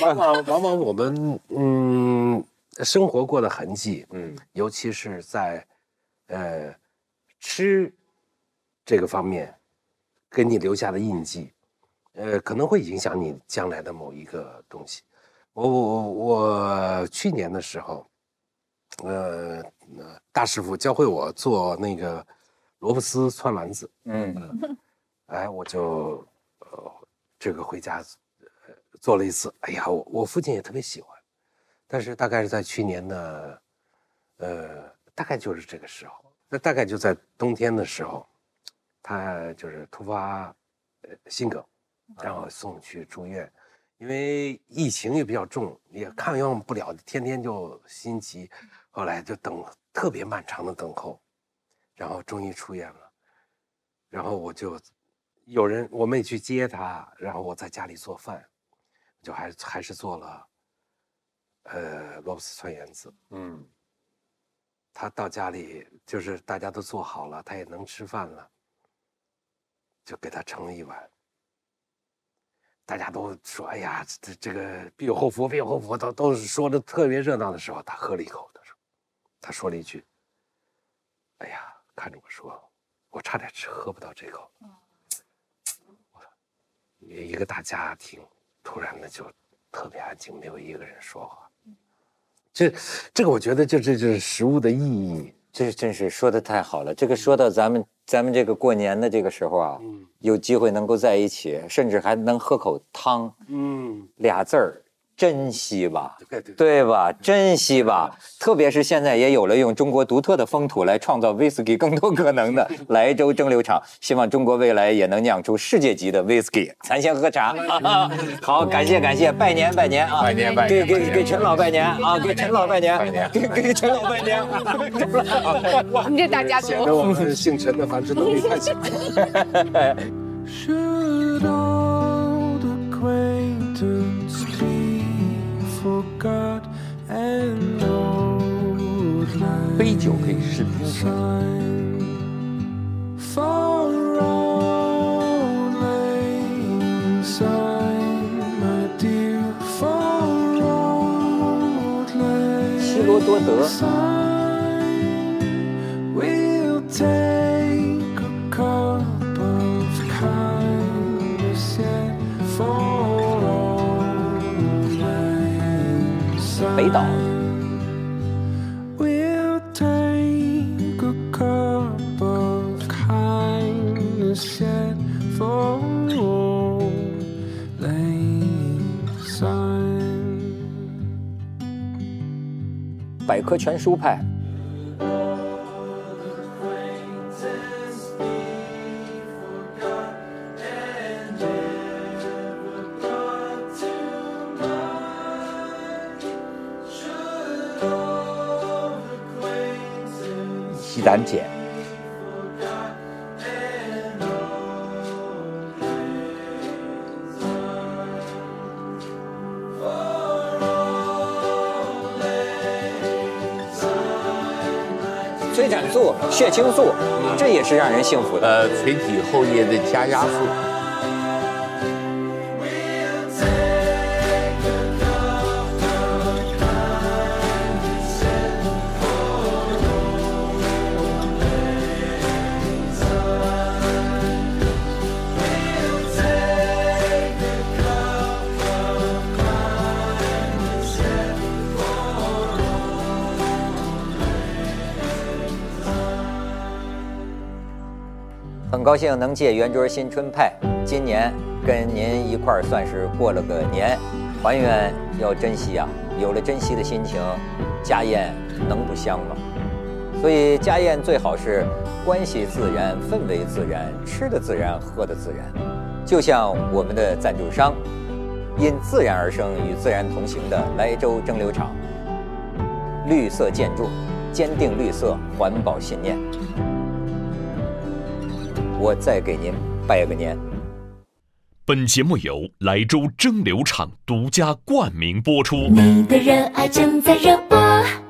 [SPEAKER 5] 往往往往我们嗯生活过的痕迹，
[SPEAKER 2] 嗯
[SPEAKER 5] 尤其是在呃吃这个方面给你留下的印记，呃，可能会影响你将来的某一个东西。我我我去年的时候，呃，呃大师傅教会我做那个萝卜丝串丸子，
[SPEAKER 2] 嗯。
[SPEAKER 5] 哎，我就呃这个回家呃做了一次，哎呀，我我父亲也特别喜欢，但是大概是在去年的呃大概就是这个时候，那大概就在冬天的时候，他就是突发呃心梗，然后送去住院，因为疫情也比较重，也抗用不了，天天就心急，后来就等特别漫长的等候，然后终于出院了，然后我就有人我们也去接他，然后我在家里做饭，就还还是做了。呃，萝卜丝川圆子，
[SPEAKER 2] 嗯，
[SPEAKER 5] 他到家里就是大家都做好了，他也能吃饭了，就给他盛了一碗。大家都说：“哎呀，这这个必有后福，必有后福。”都都是说的特别热闹的时候，他喝了一口，他说：“他说了一句，哎呀，看着我说，我差点吃喝不到这口。”我说，一个大家庭突然的就特别安静，没有一个人说话。这这个我觉得就这就是食物的意义，
[SPEAKER 2] 这真是说的太好了。这个说到咱们咱们这个过年的这个时候啊，
[SPEAKER 5] 嗯
[SPEAKER 2] 有机会能够在一起，甚至还能喝口汤，
[SPEAKER 5] 嗯，
[SPEAKER 2] 俩字儿，珍惜吧。
[SPEAKER 5] 对对
[SPEAKER 2] 对吧？珍惜吧，特别是现在也有了用中国独特的风土来创造威士忌更多可能的 莱州蒸馏厂，希望中国未来也能酿出世界级的威士忌。咱先喝茶，好，感谢感谢，拜年拜年啊！
[SPEAKER 3] 拜年拜年给给
[SPEAKER 2] 给陈老拜年啊！给陈老拜年，
[SPEAKER 3] 拜年
[SPEAKER 2] 给给陈老拜年。
[SPEAKER 4] 我们这大家族
[SPEAKER 5] 显得我们姓陈的繁殖能力太强。
[SPEAKER 3] 杯酒可以
[SPEAKER 6] 释兵。
[SPEAKER 2] 希罗多德。百科全书派。
[SPEAKER 3] 西胆碱，
[SPEAKER 2] 催产素、血清素，这也是让人幸福的。
[SPEAKER 3] 呃，垂体后叶的加压素，
[SPEAKER 2] 很高兴能借圆桌新春派，今年跟您一块儿算是过了个年，团圆要珍惜啊！有了珍惜的心情，家宴能不香吗？所以家宴最好是关系自然、氛围自然、吃的自然、喝的自然。就像我们的赞助商，因自然而生与自然同行的莱州蒸馏厂，绿色建筑，坚定绿色环保信念。我再给您拜个年。
[SPEAKER 1] 本节目由莱州蒸馏厂独家冠名播出。
[SPEAKER 7] 你的热爱正在热播。